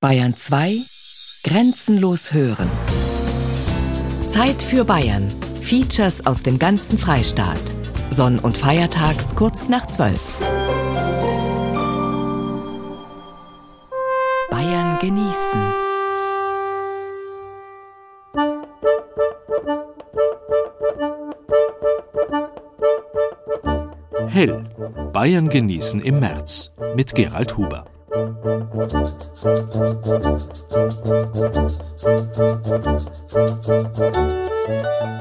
Bayern 2 Grenzenlos hören. Zeit für Bayern. Features aus dem ganzen Freistaat. Sonn- und Feiertags kurz nach 12. Bayern genießen. Hell. Bayern genießen im März mit Gerald Huber.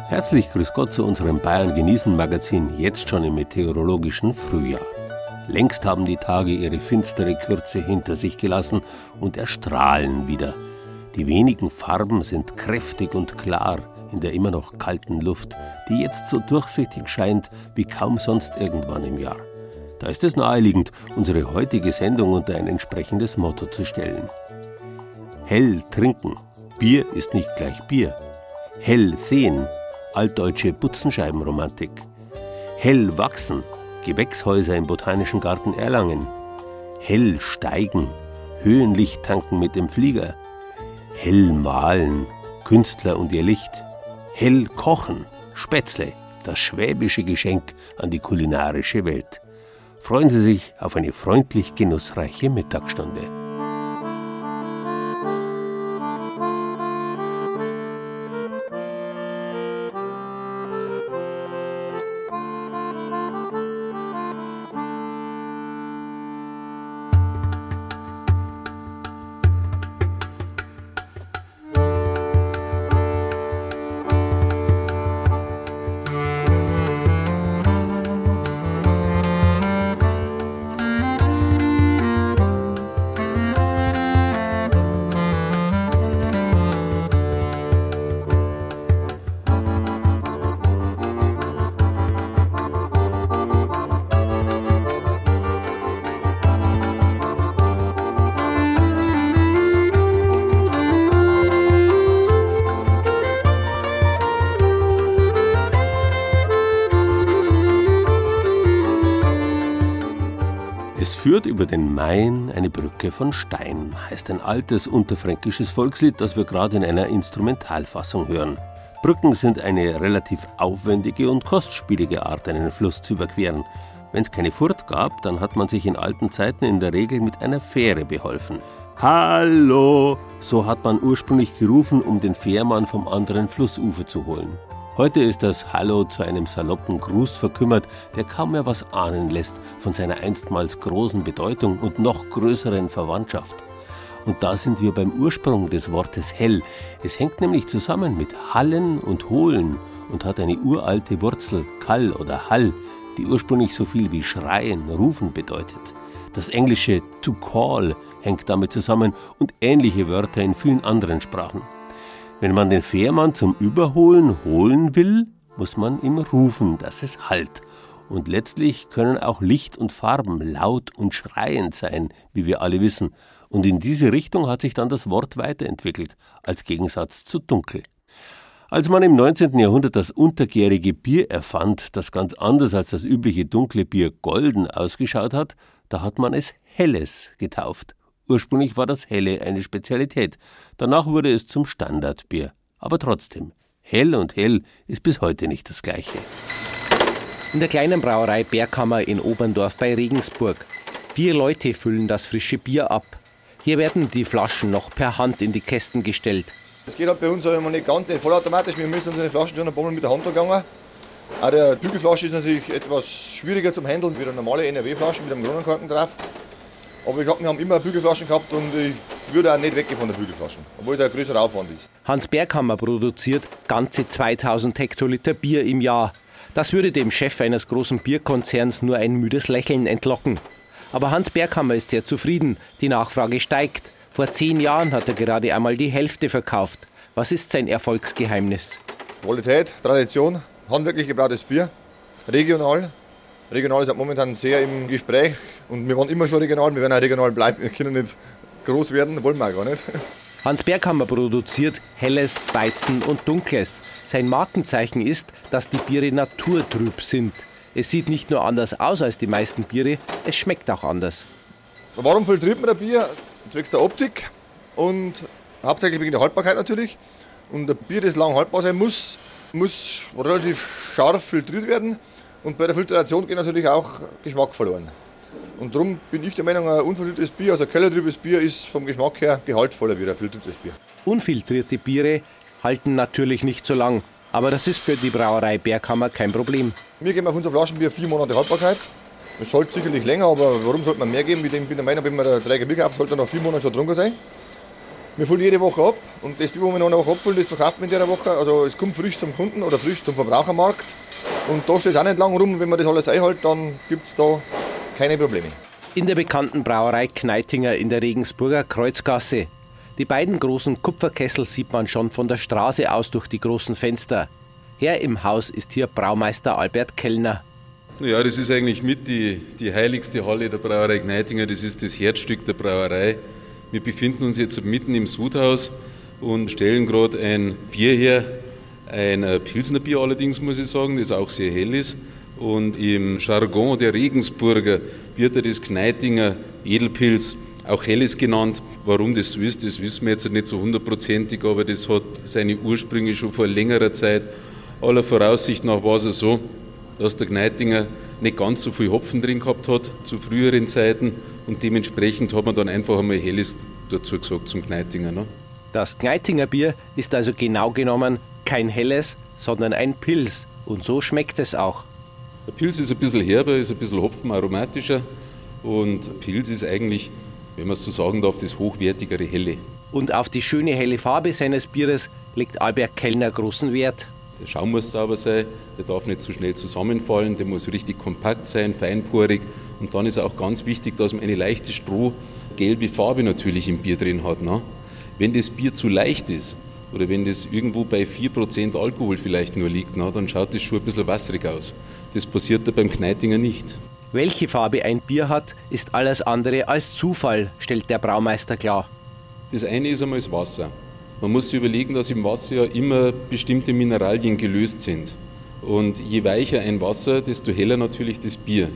Herzlich grüß Gott zu unserem Bayern genießen Magazin jetzt schon im meteorologischen Frühjahr. Längst haben die Tage ihre finstere Kürze hinter sich gelassen und erstrahlen wieder. Die wenigen Farben sind kräftig und klar in der immer noch kalten Luft, die jetzt so durchsichtig scheint wie kaum sonst irgendwann im Jahr. Da ist es naheliegend, unsere heutige Sendung unter ein entsprechendes Motto zu stellen. Hell trinken. Bier ist nicht gleich Bier. Hell sehen. Altdeutsche Butzenscheibenromantik. Hell wachsen. Gewächshäuser im Botanischen Garten Erlangen. Hell steigen. Höhenlicht tanken mit dem Flieger. Hell malen. Künstler und ihr Licht. Hell kochen. Spätzle. Das schwäbische Geschenk an die kulinarische Welt. Freuen Sie sich auf eine freundlich genussreiche Mittagsstunde. Führt über den Main eine Brücke von Stein, heißt ein altes unterfränkisches Volkslied, das wir gerade in einer Instrumentalfassung hören. Brücken sind eine relativ aufwendige und kostspielige Art, einen Fluss zu überqueren. Wenn es keine Furt gab, dann hat man sich in alten Zeiten in der Regel mit einer Fähre beholfen. Hallo! So hat man ursprünglich gerufen, um den Fährmann vom anderen Flussufer zu holen. Heute ist das Hallo zu einem saloppen Gruß verkümmert, der kaum mehr was ahnen lässt von seiner einstmals großen Bedeutung und noch größeren Verwandtschaft. Und da sind wir beim Ursprung des Wortes hell. Es hängt nämlich zusammen mit Hallen und Holen und hat eine uralte Wurzel, Kall oder Hall, die ursprünglich so viel wie schreien, rufen bedeutet. Das englische to call hängt damit zusammen und ähnliche Wörter in vielen anderen Sprachen. Wenn man den Fährmann zum Überholen holen will, muss man ihm rufen, dass es halt. Und letztlich können auch Licht und Farben laut und schreiend sein, wie wir alle wissen. Und in diese Richtung hat sich dann das Wort weiterentwickelt, als Gegensatz zu dunkel. Als man im 19. Jahrhundert das untergärige Bier erfand, das ganz anders als das übliche dunkle Bier golden ausgeschaut hat, da hat man es Helles getauft. Ursprünglich war das Helle eine Spezialität. Danach wurde es zum Standardbier. Aber trotzdem, hell und hell ist bis heute nicht das gleiche. In der kleinen Brauerei Berghammer in Oberndorf bei Regensburg. Vier Leute füllen das frische Bier ab. Hier werden die Flaschen noch per Hand in die Kästen gestellt. Das geht halt bei uns aber nicht ganz nicht vollautomatisch. Wir müssen unsere Flaschen schon ein paar Mal mit der Hand gegangen. Auch der Bügelflasche ist natürlich etwas schwieriger zum Handeln wie eine normale NRW-Flasche mit einem Kronenkorken drauf. Aber ich hab, wir haben immer Bügelflaschen gehabt und ich würde auch nicht weggehen von der Bügelflaschen, obwohl es ein größerer Aufwand ist. Hans Berghammer produziert ganze 2000 Hektoliter Bier im Jahr. Das würde dem Chef eines großen Bierkonzerns nur ein müdes Lächeln entlocken. Aber Hans Berghammer ist sehr zufrieden. Die Nachfrage steigt. Vor zehn Jahren hat er gerade einmal die Hälfte verkauft. Was ist sein Erfolgsgeheimnis? Qualität, Tradition, handwerklich gebrautes Bier, regional. Regional ist halt momentan sehr im Gespräch und wir waren immer schon regional, wir werden auch regional bleiben. Wir können nicht groß werden, wollen wir auch gar nicht. Hans Berghammer produziert Helles, Weizen und Dunkles. Sein Markenzeichen ist, dass die Biere naturtrüb sind. Es sieht nicht nur anders aus als die meisten Biere, es schmeckt auch anders. Warum filtriert man ein Bier? Zwecks der Optik. und hauptsächlich wegen der Haltbarkeit natürlich. Und ein Bier, das lang haltbar sein muss, muss relativ scharf filtriert werden. Und bei der Filtration geht natürlich auch Geschmack verloren. Und darum bin ich der Meinung, ein unfiltriertes Bier, also ein kellertrübes Bier, ist vom Geschmack her gehaltvoller wie ein filtriertes Bier. Unfiltrierte Biere halten natürlich nicht so lang, aber das ist für die Brauerei Berghammer kein Problem. Wir geben auf unser Flaschenbier vier Monate Haltbarkeit. Es sollte sicherlich länger, aber warum sollte man mehr geben? Ich bin der Meinung, wenn man da drei Bier kauft, sollte nach vier Monaten schon drunter sein. Wir füllen jede Woche ab und das Bier, was wir noch eine Woche abfüllen, das verkauft man in der Woche. Also es kommt frisch zum Kunden oder frisch zum Verbrauchermarkt. Und da steht es auch nicht lang rum. Wenn man das alles einhält, dann gibt es da keine Probleme. In der bekannten Brauerei Kneitinger in der Regensburger Kreuzgasse. Die beiden großen Kupferkessel sieht man schon von der Straße aus durch die großen Fenster. Herr im Haus ist hier Braumeister Albert Kellner. Ja, das ist eigentlich mit die, die heiligste Halle der Brauerei Kneitinger. Das ist das Herzstück der Brauerei. Wir befinden uns jetzt mitten im Sudhaus und stellen gerade ein Bier her, ein Pilsner Bier allerdings, muss ich sagen, das auch sehr hell ist. Und im Jargon der Regensburger wird er das Kneitinger Edelpilz auch Helles genannt. Warum das so ist, das wissen wir jetzt nicht so hundertprozentig, aber das hat seine Ursprünge schon vor längerer Zeit. Aller Voraussicht nach war es so, dass der Kneitinger nicht ganz so viel Hopfen drin gehabt hat zu früheren Zeiten und dementsprechend hat man dann einfach einmal Helles dazu gesagt zum Kneitinger. Ne? Das Kneitinger Bier ist also genau genommen kein Helles, sondern ein Pilz und so schmeckt es auch. Der Pilz ist ein bisschen herber, ist ein bisschen hopfenaromatischer und Pilz ist eigentlich, wenn man es so sagen darf, das hochwertigere Helle. Und auf die schöne helle Farbe seines Bieres legt Albert Kellner großen Wert. Der Schaum muss sauber sein, der darf nicht zu so schnell zusammenfallen, der muss richtig kompakt sein, feinporig. Und dann ist auch ganz wichtig, dass man eine leichte strohgelbe Farbe natürlich im Bier drin hat. Ne? Wenn das Bier zu leicht ist oder wenn das irgendwo bei 4% Alkohol vielleicht nur liegt, na, dann schaut das schon ein bisschen wasserig aus. Das passiert da beim Kneitinger nicht. Welche Farbe ein Bier hat, ist alles andere als Zufall, stellt der Braumeister klar. Das eine ist einmal das Wasser. Man muss sich überlegen, dass im Wasser ja immer bestimmte Mineralien gelöst sind. Und je weicher ein Wasser, desto heller natürlich das Bier.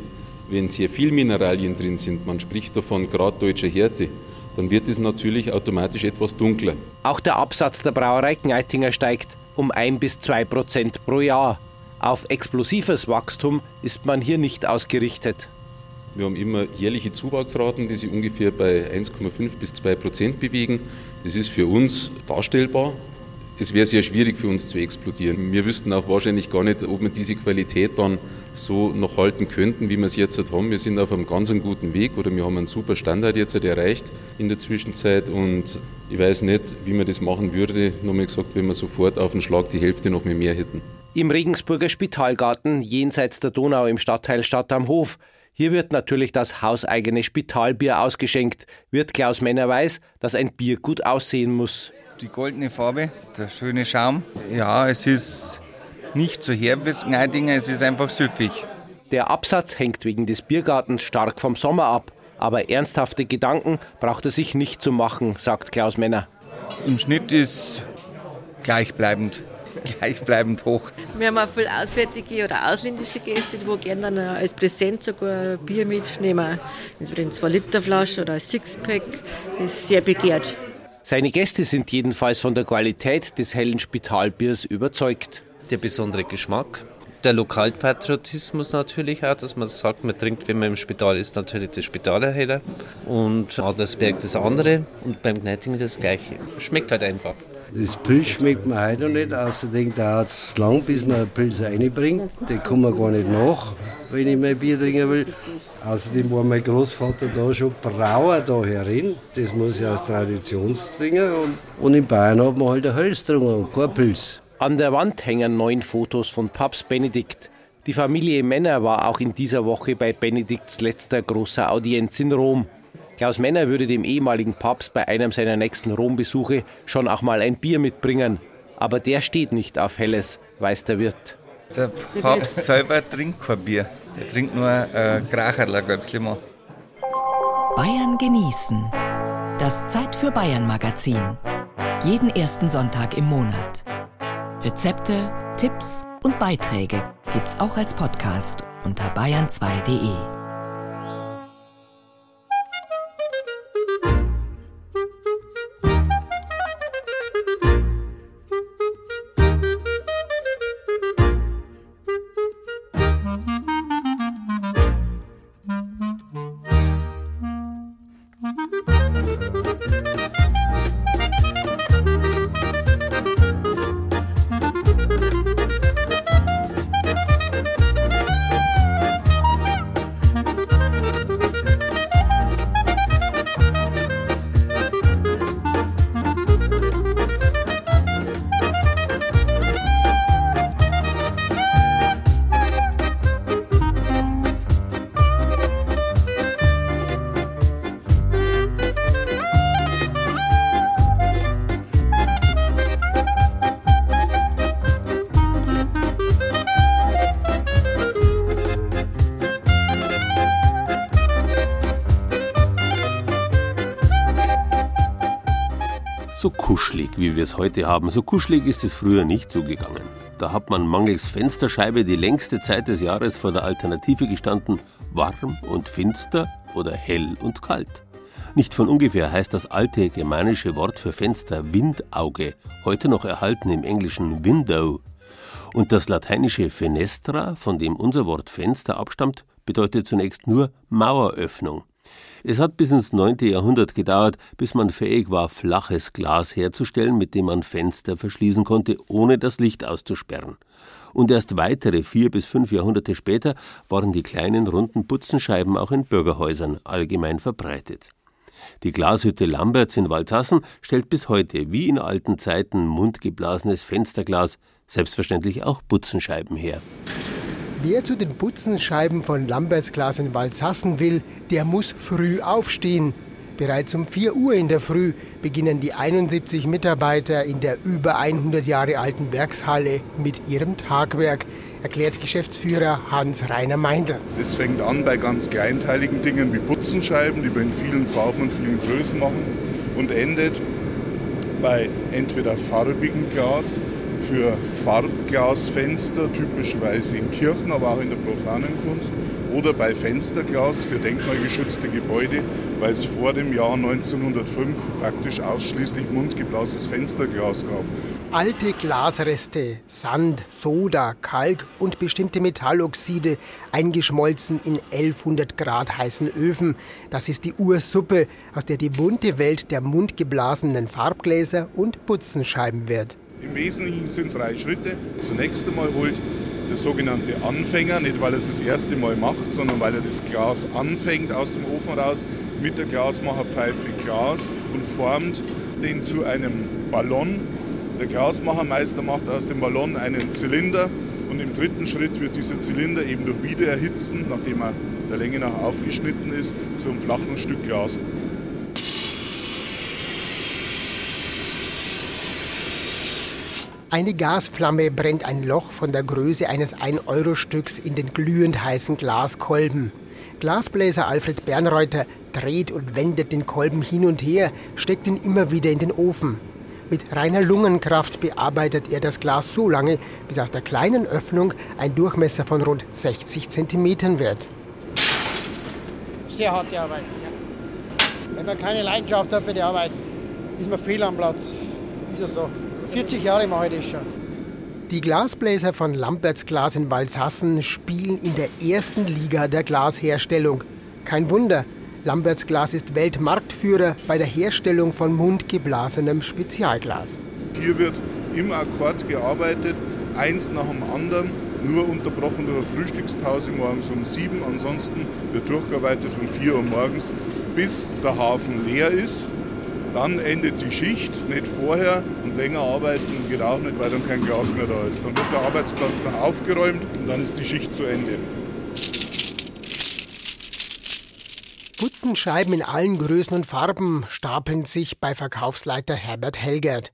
Wenn sehr viel Mineralien drin sind, man spricht davon Grad deutscher Härte, dann wird es natürlich automatisch etwas dunkler. Auch der Absatz der Brauerei Kneitinger steigt um 1 bis 2 Prozent pro Jahr. Auf explosives Wachstum ist man hier nicht ausgerichtet. Wir haben immer jährliche Zuwachsraten, die sich ungefähr bei 1,5 bis 2 Prozent bewegen. Das ist für uns darstellbar. Es wäre sehr schwierig für uns zu explodieren. Wir wüssten auch wahrscheinlich gar nicht, ob wir diese Qualität dann so noch halten könnten, wie wir es jetzt haben. Wir sind auf einem ganz guten Weg oder wir haben einen super Standard jetzt erreicht in der Zwischenzeit und ich weiß nicht, wie man das machen würde, nochmal gesagt, wenn wir sofort auf den Schlag die Hälfte noch mehr hätten. Im Regensburger Spitalgarten, jenseits der Donau im Stadtteil Stadt am Hof. Hier wird natürlich das hauseigene Spitalbier ausgeschenkt. Wird Klaus Männer weiß, dass ein Bier gut aussehen muss. Die goldene Farbe, der schöne Schaum. Ja, es ist nicht so herb wie Gneidinger, es ist einfach süffig. Der Absatz hängt wegen des Biergartens stark vom Sommer ab. Aber ernsthafte Gedanken braucht er sich nicht zu machen, sagt Klaus Männer. Im Schnitt ist gleichbleibend gleichbleibend hoch. Wir haben auch viele auswärtige oder ausländische Gäste, die gerne dann als Präsent sogar Bier mitnehmen. Entweder in 2-Liter-Flasche oder ein Sixpack. Das ist sehr begehrt. Seine Gäste sind jedenfalls von der Qualität des hellen Spitalbiers überzeugt. Der besondere Geschmack, der Lokalpatriotismus natürlich auch, dass man sagt, man trinkt, wenn man im Spital ist, natürlich das Spitalerheller und Adlersberg das andere und beim Gneiting das gleiche. Schmeckt halt einfach. Das Pilz schmeckt man heute noch nicht. Außerdem dauert es lang, bis man Pilz reinbringt. Den kommt man gar nicht nach, wenn ich mein Bier trinken will. Außerdem war mein Großvater da schon Brauer da herin. Das muss ich aus Tradition trinken. Und, und in Bayern hat man halt ein Hölz getrunken und kein Pilz. An der Wand hängen neun Fotos von Papst Benedikt. Die Familie Männer war auch in dieser Woche bei Benedikts letzter großer Audienz in Rom. Klaus Männer würde dem ehemaligen Papst bei einem seiner nächsten Rombesuche schon auch mal ein Bier mitbringen. Aber der steht nicht auf Helles, weiß der Wirt. Der Papst selber trinkt kein Bier. Er trinkt nur äh, Kracherler, Gelbslimmer. Bayern genießen. Das Zeit für Bayern Magazin. Jeden ersten Sonntag im Monat. Rezepte, Tipps und Beiträge gibt's auch als Podcast unter bayern2.de. kuschelig, wie wir es heute haben, so kuschelig ist es früher nicht zugegangen. Da hat man mangels Fensterscheibe die längste Zeit des Jahres vor der Alternative gestanden, warm und finster oder hell und kalt. Nicht von ungefähr heißt das alte germanische Wort für Fenster Windauge, heute noch erhalten im Englischen Window. Und das lateinische Fenestra, von dem unser Wort Fenster abstammt, bedeutet zunächst nur Maueröffnung. Es hat bis ins 9. Jahrhundert gedauert, bis man fähig war, flaches Glas herzustellen, mit dem man Fenster verschließen konnte, ohne das Licht auszusperren. Und erst weitere vier bis fünf Jahrhunderte später waren die kleinen runden Putzenscheiben auch in Bürgerhäusern allgemein verbreitet. Die Glashütte Lamberts in Waldsassen stellt bis heute, wie in alten Zeiten, mundgeblasenes Fensterglas, selbstverständlich auch Putzenscheiben her. Wer zu den Putzenscheiben von Lamberts Glas in Waldsassen will, der muss früh aufstehen. Bereits um 4 Uhr in der Früh beginnen die 71 Mitarbeiter in der über 100 Jahre alten Werkshalle mit ihrem Tagwerk, erklärt Geschäftsführer Hans-Rainer Meindl. Es fängt an bei ganz kleinteiligen Dingen wie Putzenscheiben, die wir in vielen Farben und vielen Größen machen, und endet bei entweder farbigem Glas, für Farbglasfenster, typischerweise in Kirchen, aber auch in der profanen Kunst, oder bei Fensterglas für denkmalgeschützte Gebäude, weil es vor dem Jahr 1905 faktisch ausschließlich mundgeblasenes Fensterglas gab. Alte Glasreste, Sand, Soda, Kalk und bestimmte Metalloxide eingeschmolzen in 1100 Grad heißen Öfen. Das ist die Ursuppe, aus der die bunte Welt der mundgeblasenen Farbgläser und Putzenscheiben wird. Im Wesentlichen sind es drei Schritte. Zunächst einmal holt der sogenannte Anfänger, nicht weil er es das erste Mal macht, sondern weil er das Glas anfängt aus dem Ofen raus, mit der Glasmacherpfeife Glas und formt den zu einem Ballon. Der Glasmachermeister macht aus dem Ballon einen Zylinder und im dritten Schritt wird dieser Zylinder eben durch Wiedererhitzen, nachdem er der Länge nach aufgeschnitten ist, zu einem flachen Stück Glas. Eine Gasflamme brennt ein Loch von der Größe eines 1-Euro-Stücks in den glühend heißen Glaskolben. Glasbläser Alfred Bernreuther dreht und wendet den Kolben hin und her, steckt ihn immer wieder in den Ofen. Mit reiner Lungenkraft bearbeitet er das Glas so lange, bis aus der kleinen Öffnung ein Durchmesser von rund 60 cm wird. Sehr harte Arbeit. Wenn man keine Leidenschaft hat für die Arbeit, ist man fehl am Platz. Ist ja so. 40 Jahre mache ich das schon. Die Glasbläser von Lamberts Glas in Walshassen spielen in der ersten Liga der Glasherstellung. Kein Wunder, Lamberts Glas ist Weltmarktführer bei der Herstellung von mundgeblasenem Spezialglas. Hier wird im Akkord gearbeitet, eins nach dem anderen, nur unterbrochen durch eine Frühstückspause morgens um sieben. Ansonsten wird durchgearbeitet von vier Uhr morgens, bis der Hafen leer ist. Dann endet die Schicht, nicht vorher und länger arbeiten geht auch nicht, weil dann kein Glas mehr da ist. Dann wird der Arbeitsplatz noch aufgeräumt und dann ist die Schicht zu Ende. Putzenscheiben in allen Größen und Farben stapeln sich bei Verkaufsleiter Herbert Helgert.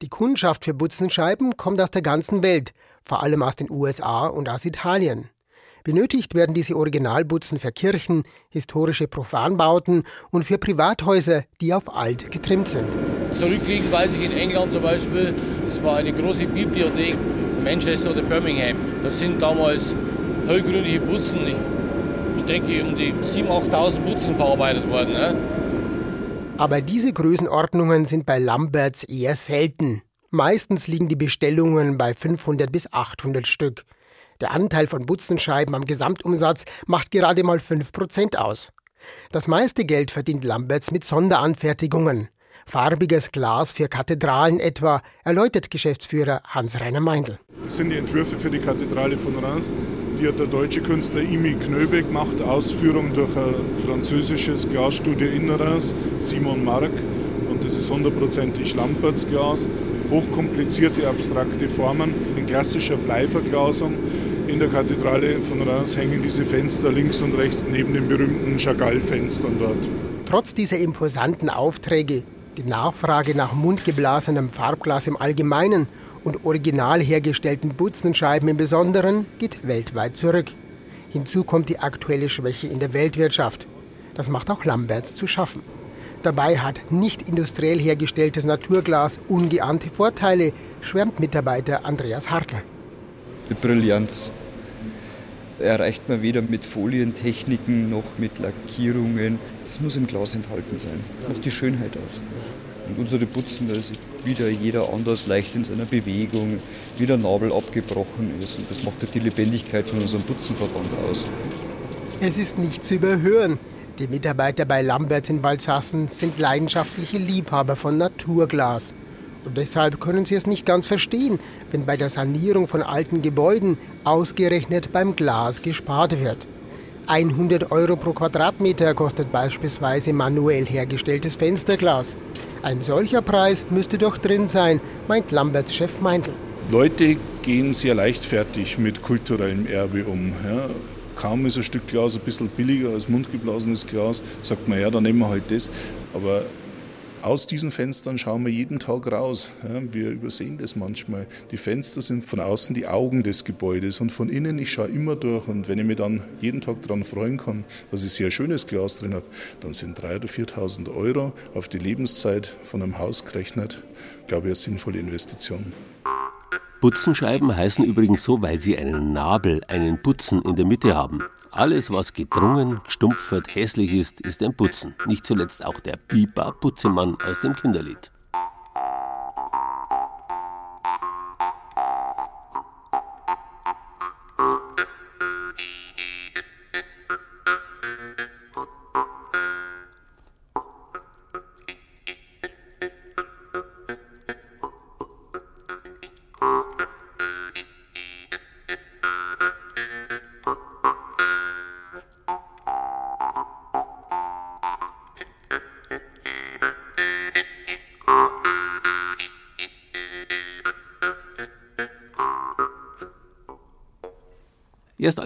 Die Kundschaft für Putzenscheiben kommt aus der ganzen Welt, vor allem aus den USA und aus Italien. Benötigt werden diese Originalbutzen für Kirchen, historische Profanbauten und für Privathäuser, die auf alt getrimmt sind. Zurückliegend weiß ich in England zum Beispiel, das war eine große Bibliothek, Manchester oder Birmingham. Da sind damals hellgrünliche Putzen, ich, ich denke um die 7.000, 8.000 Putzen verarbeitet worden. Ne? Aber diese Größenordnungen sind bei Lamberts eher selten. Meistens liegen die Bestellungen bei 500 bis 800 Stück. Der Anteil von Butzenscheiben am Gesamtumsatz macht gerade mal 5% aus. Das meiste Geld verdient Lamberts mit Sonderanfertigungen. Farbiges Glas für Kathedralen etwa, erläutert Geschäftsführer Hans-Rainer Meindl. Das sind die Entwürfe für die Kathedrale von Reims. Die hat der deutsche Künstler Imi Knöbe gemacht, Ausführung durch ein französisches Glasstudio in Reims, Simon Mark. Und das ist hundertprozentig Lamberts Glas. Hochkomplizierte abstrakte Formen in klassischer Bleiverglasung. In der Kathedrale von Reims hängen diese Fenster links und rechts neben den berühmten Chagall-Fenstern dort. Trotz dieser imposanten Aufträge, die Nachfrage nach mundgeblasenem Farbglas im Allgemeinen und original hergestellten Butzenscheiben im Besonderen geht weltweit zurück. Hinzu kommt die aktuelle Schwäche in der Weltwirtschaft. Das macht auch Lamberts zu schaffen. Dabei hat nicht industriell hergestelltes Naturglas ungeahnte Vorteile, schwärmt Mitarbeiter Andreas Hartl. Die Brillanz erreicht man weder mit Folientechniken noch mit Lackierungen. Es muss im Glas enthalten sein. Das macht die Schönheit aus. Und unsere Putzen, da ist wieder jeder anders leicht in seiner Bewegung, wie der Nabel abgebrochen ist. Und das macht die Lebendigkeit von unserem Putzenverband aus. Es ist nicht zu überhören. Die Mitarbeiter bei Lamberts in Walsassen sind leidenschaftliche Liebhaber von Naturglas. Und deshalb können sie es nicht ganz verstehen, wenn bei der Sanierung von alten Gebäuden ausgerechnet beim Glas gespart wird. 100 Euro pro Quadratmeter kostet beispielsweise manuell hergestelltes Fensterglas. Ein solcher Preis müsste doch drin sein, meint Lamberts Chef Meindl. Leute gehen sehr leichtfertig mit kulturellem Erbe um. Ja. Kaum ist ein Stück Glas ein bisschen billiger als mundgeblasenes Glas, sagt man ja, dann nehmen wir halt das. Aber aus diesen Fenstern schauen wir jeden Tag raus. Wir übersehen das manchmal. Die Fenster sind von außen die Augen des Gebäudes und von innen, ich schaue immer durch. Und wenn ich mich dann jeden Tag daran freuen kann, dass ich sehr schönes Glas drin habe, dann sind 3.000 oder 4.000 Euro auf die Lebenszeit von einem Haus gerechnet, glaube ich, eine sinnvolle Investition. Butzenscheiben heißen übrigens so, weil sie einen Nabel, einen Putzen in der Mitte haben. Alles, was gedrungen, gestumpfert, hässlich ist, ist ein Putzen. Nicht zuletzt auch der Biber Putzemann aus dem Kinderlied.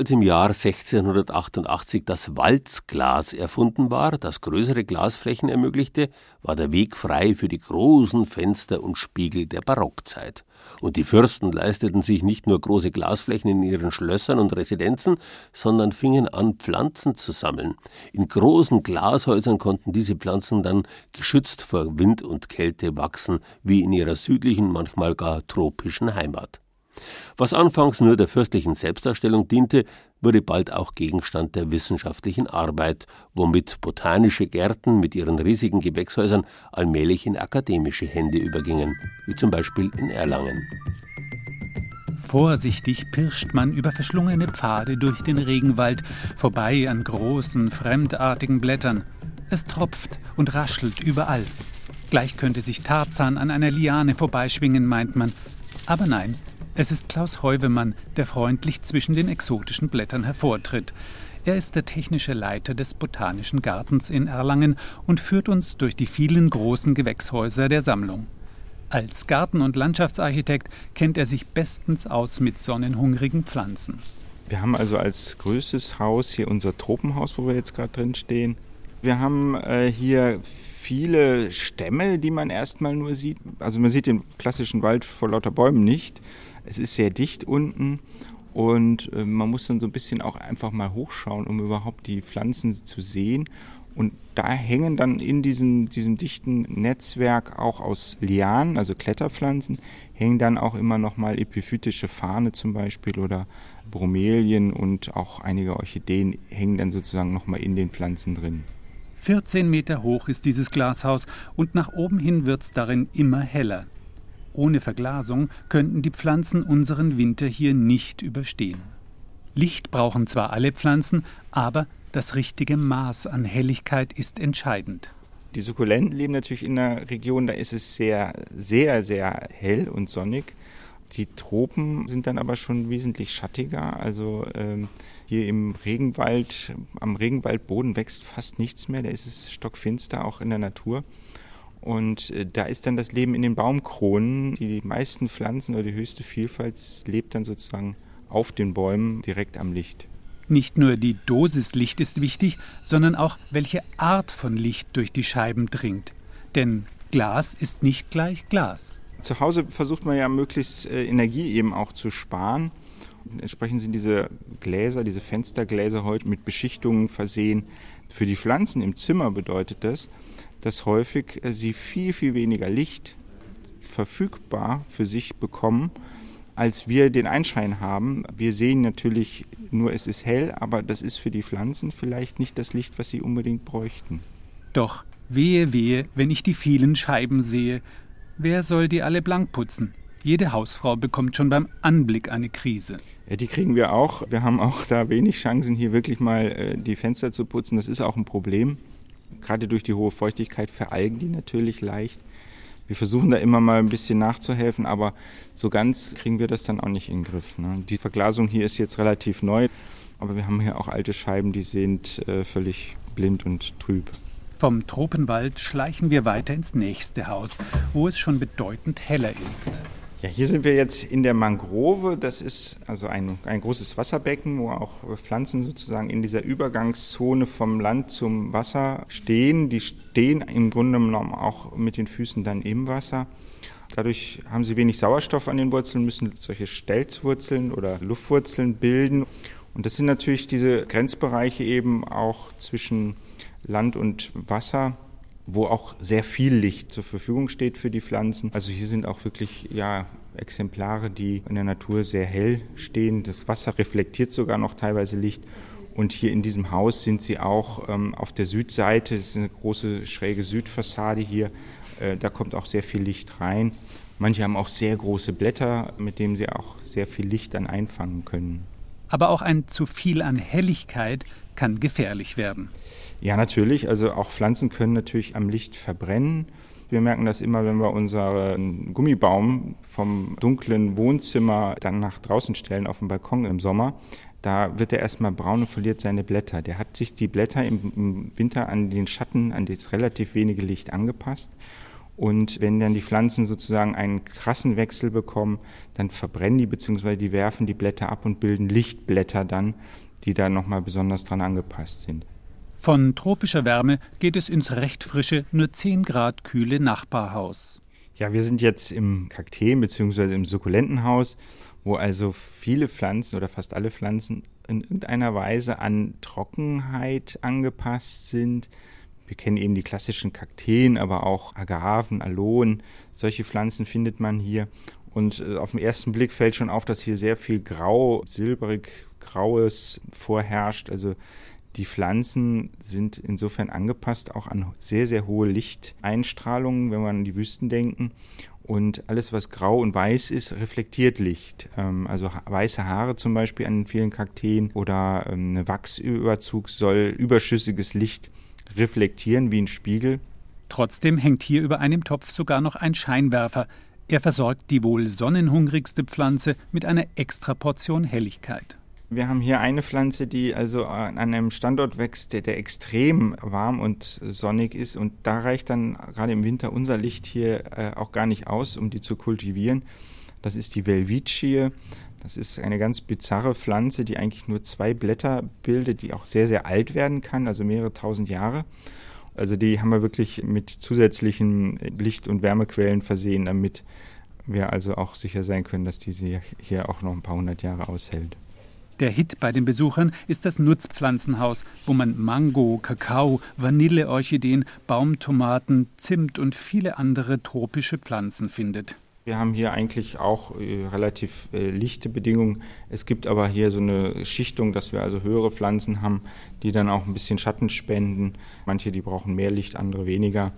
Als im Jahr 1688 das Walzglas erfunden war, das größere Glasflächen ermöglichte, war der Weg frei für die großen Fenster und Spiegel der Barockzeit. Und die Fürsten leisteten sich nicht nur große Glasflächen in ihren Schlössern und Residenzen, sondern fingen an, Pflanzen zu sammeln. In großen Glashäusern konnten diese Pflanzen dann geschützt vor Wind und Kälte wachsen, wie in ihrer südlichen, manchmal gar tropischen Heimat. Was anfangs nur der fürstlichen Selbstdarstellung diente, wurde bald auch Gegenstand der wissenschaftlichen Arbeit, womit botanische Gärten mit ihren riesigen Gewächshäusern allmählich in akademische Hände übergingen, wie zum Beispiel in Erlangen. Vorsichtig pirscht man über verschlungene Pfade durch den Regenwald, vorbei an großen, fremdartigen Blättern. Es tropft und raschelt überall. Gleich könnte sich Tarzan an einer Liane vorbeischwingen, meint man. Aber nein, es ist Klaus Heuvemann, der freundlich zwischen den exotischen Blättern hervortritt. Er ist der technische Leiter des Botanischen Gartens in Erlangen und führt uns durch die vielen großen Gewächshäuser der Sammlung. Als Garten- und Landschaftsarchitekt kennt er sich bestens aus mit sonnenhungrigen Pflanzen. Wir haben also als größtes Haus hier unser Tropenhaus, wo wir jetzt gerade drin stehen. Wir haben äh, hier viele Stämme, die man erstmal nur sieht. Also man sieht den klassischen Wald vor lauter Bäumen nicht. Es ist sehr dicht unten und äh, man muss dann so ein bisschen auch einfach mal hochschauen, um überhaupt die Pflanzen zu sehen. Und da hängen dann in diesem, diesem dichten Netzwerk auch aus Lianen, also Kletterpflanzen, hängen dann auch immer nochmal epiphytische Fahne zum Beispiel oder Bromelien und auch einige Orchideen hängen dann sozusagen nochmal in den Pflanzen drin. 14 Meter hoch ist dieses Glashaus und nach oben hin wird es darin immer heller. Ohne Verglasung könnten die Pflanzen unseren Winter hier nicht überstehen. Licht brauchen zwar alle Pflanzen, aber das richtige Maß an Helligkeit ist entscheidend. Die Sukkulenten leben natürlich in einer Region, da ist es sehr, sehr, sehr hell und sonnig. Die Tropen sind dann aber schon wesentlich schattiger. Also ähm, hier im Regenwald, am Regenwaldboden wächst fast nichts mehr. Da ist es stockfinster, auch in der Natur. Und äh, da ist dann das Leben in den Baumkronen. Die meisten Pflanzen oder die höchste Vielfalt lebt dann sozusagen auf den Bäumen direkt am Licht. Nicht nur die Dosis Licht ist wichtig, sondern auch welche Art von Licht durch die Scheiben dringt. Denn Glas ist nicht gleich Glas. Zu Hause versucht man ja möglichst äh, Energie eben auch zu sparen. Entsprechend sind diese Gläser, diese Fenstergläser heute mit Beschichtungen versehen. Für die Pflanzen im Zimmer bedeutet das, dass häufig äh, sie viel, viel weniger Licht verfügbar für sich bekommen, als wir den Einschein haben. Wir sehen natürlich nur, es ist hell, aber das ist für die Pflanzen vielleicht nicht das Licht, was sie unbedingt bräuchten. Doch wehe, wehe, wenn ich die vielen Scheiben sehe. Wer soll die alle blank putzen? Jede Hausfrau bekommt schon beim Anblick eine Krise. Ja, die kriegen wir auch. Wir haben auch da wenig Chancen, hier wirklich mal äh, die Fenster zu putzen. Das ist auch ein Problem. Gerade durch die hohe Feuchtigkeit veralgen die natürlich leicht. Wir versuchen da immer mal ein bisschen nachzuhelfen, aber so ganz kriegen wir das dann auch nicht in den Griff. Ne? Die Verglasung hier ist jetzt relativ neu, aber wir haben hier auch alte Scheiben, die sind äh, völlig blind und trüb. Vom Tropenwald schleichen wir weiter ins nächste Haus, wo es schon bedeutend heller ist. Ja, hier sind wir jetzt in der Mangrove. Das ist also ein, ein großes Wasserbecken, wo auch Pflanzen sozusagen in dieser Übergangszone vom Land zum Wasser stehen. Die stehen im Grunde genommen auch mit den Füßen dann im Wasser. Dadurch haben sie wenig Sauerstoff an den Wurzeln, müssen solche Stelzwurzeln oder Luftwurzeln bilden. Und das sind natürlich diese Grenzbereiche eben auch zwischen Land und Wasser wo auch sehr viel Licht zur Verfügung steht für die Pflanzen. Also hier sind auch wirklich ja, Exemplare, die in der Natur sehr hell stehen. Das Wasser reflektiert sogar noch teilweise Licht. Und hier in diesem Haus sind sie auch ähm, auf der Südseite. Das ist eine große schräge Südfassade hier. Äh, da kommt auch sehr viel Licht rein. Manche haben auch sehr große Blätter, mit denen sie auch sehr viel Licht dann einfangen können. Aber auch ein zu viel an Helligkeit kann gefährlich werden. Ja, natürlich. Also auch Pflanzen können natürlich am Licht verbrennen. Wir merken das immer, wenn wir unseren Gummibaum vom dunklen Wohnzimmer dann nach draußen stellen auf dem Balkon im Sommer. Da wird er erstmal braun und verliert seine Blätter. Der hat sich die Blätter im, Winter an den Schatten, an das relativ wenige Licht angepasst. Und wenn dann die Pflanzen sozusagen einen krassen Wechsel bekommen, dann verbrennen die bzw. die werfen die Blätter ab und bilden Lichtblätter dann, die da nochmal besonders dran angepasst sind. Von tropischer Wärme geht es ins recht frische, nur 10 Grad kühle Nachbarhaus. Ja, wir sind jetzt im Kakteen bzw. im Sukkulentenhaus, wo also viele Pflanzen oder fast alle Pflanzen in irgendeiner Weise an Trockenheit angepasst sind. Wir kennen eben die klassischen Kakteen, aber auch Agaven, Aloen. Solche Pflanzen findet man hier. Und äh, auf den ersten Blick fällt schon auf, dass hier sehr viel grau, silbrig, graues vorherrscht. Also die Pflanzen sind insofern angepasst auch an sehr, sehr hohe Lichteinstrahlungen, wenn wir an die Wüsten denken. Und alles, was grau und weiß ist, reflektiert Licht. Ähm, also weiße Haare zum Beispiel an vielen Kakteen oder ähm, ein Wachsüberzug soll überschüssiges Licht reflektieren wie ein Spiegel. Trotzdem hängt hier über einem Topf sogar noch ein Scheinwerfer. Er versorgt die wohl sonnenhungrigste Pflanze mit einer extra Portion Helligkeit. Wir haben hier eine Pflanze, die also an einem Standort wächst, der, der, extrem warm und sonnig ist. Und da reicht dann gerade im Winter unser Licht hier äh, auch gar nicht aus, um die zu kultivieren. Das ist die Velvicie. Das ist eine ganz bizarre Pflanze, die eigentlich nur zwei Blätter bildet, die auch sehr, sehr alt werden kann, also mehrere tausend Jahre. Also die haben wir wirklich mit zusätzlichen Licht- und Wärmequellen versehen, damit wir also auch sicher sein können, dass diese hier auch noch ein paar hundert Jahre aushält. Der Hit bei den Besuchern ist das Nutzpflanzenhaus, wo man Mango, Kakao, Vanilleorchideen, Baumtomaten, Zimt und viele andere tropische Pflanzen findet. Wir haben hier eigentlich auch äh, relativ äh, lichte Bedingungen. Es gibt aber hier so eine Schichtung, dass wir also höhere Pflanzen haben, die dann auch ein bisschen Schatten spenden. Manche, die brauchen mehr Licht, andere weniger.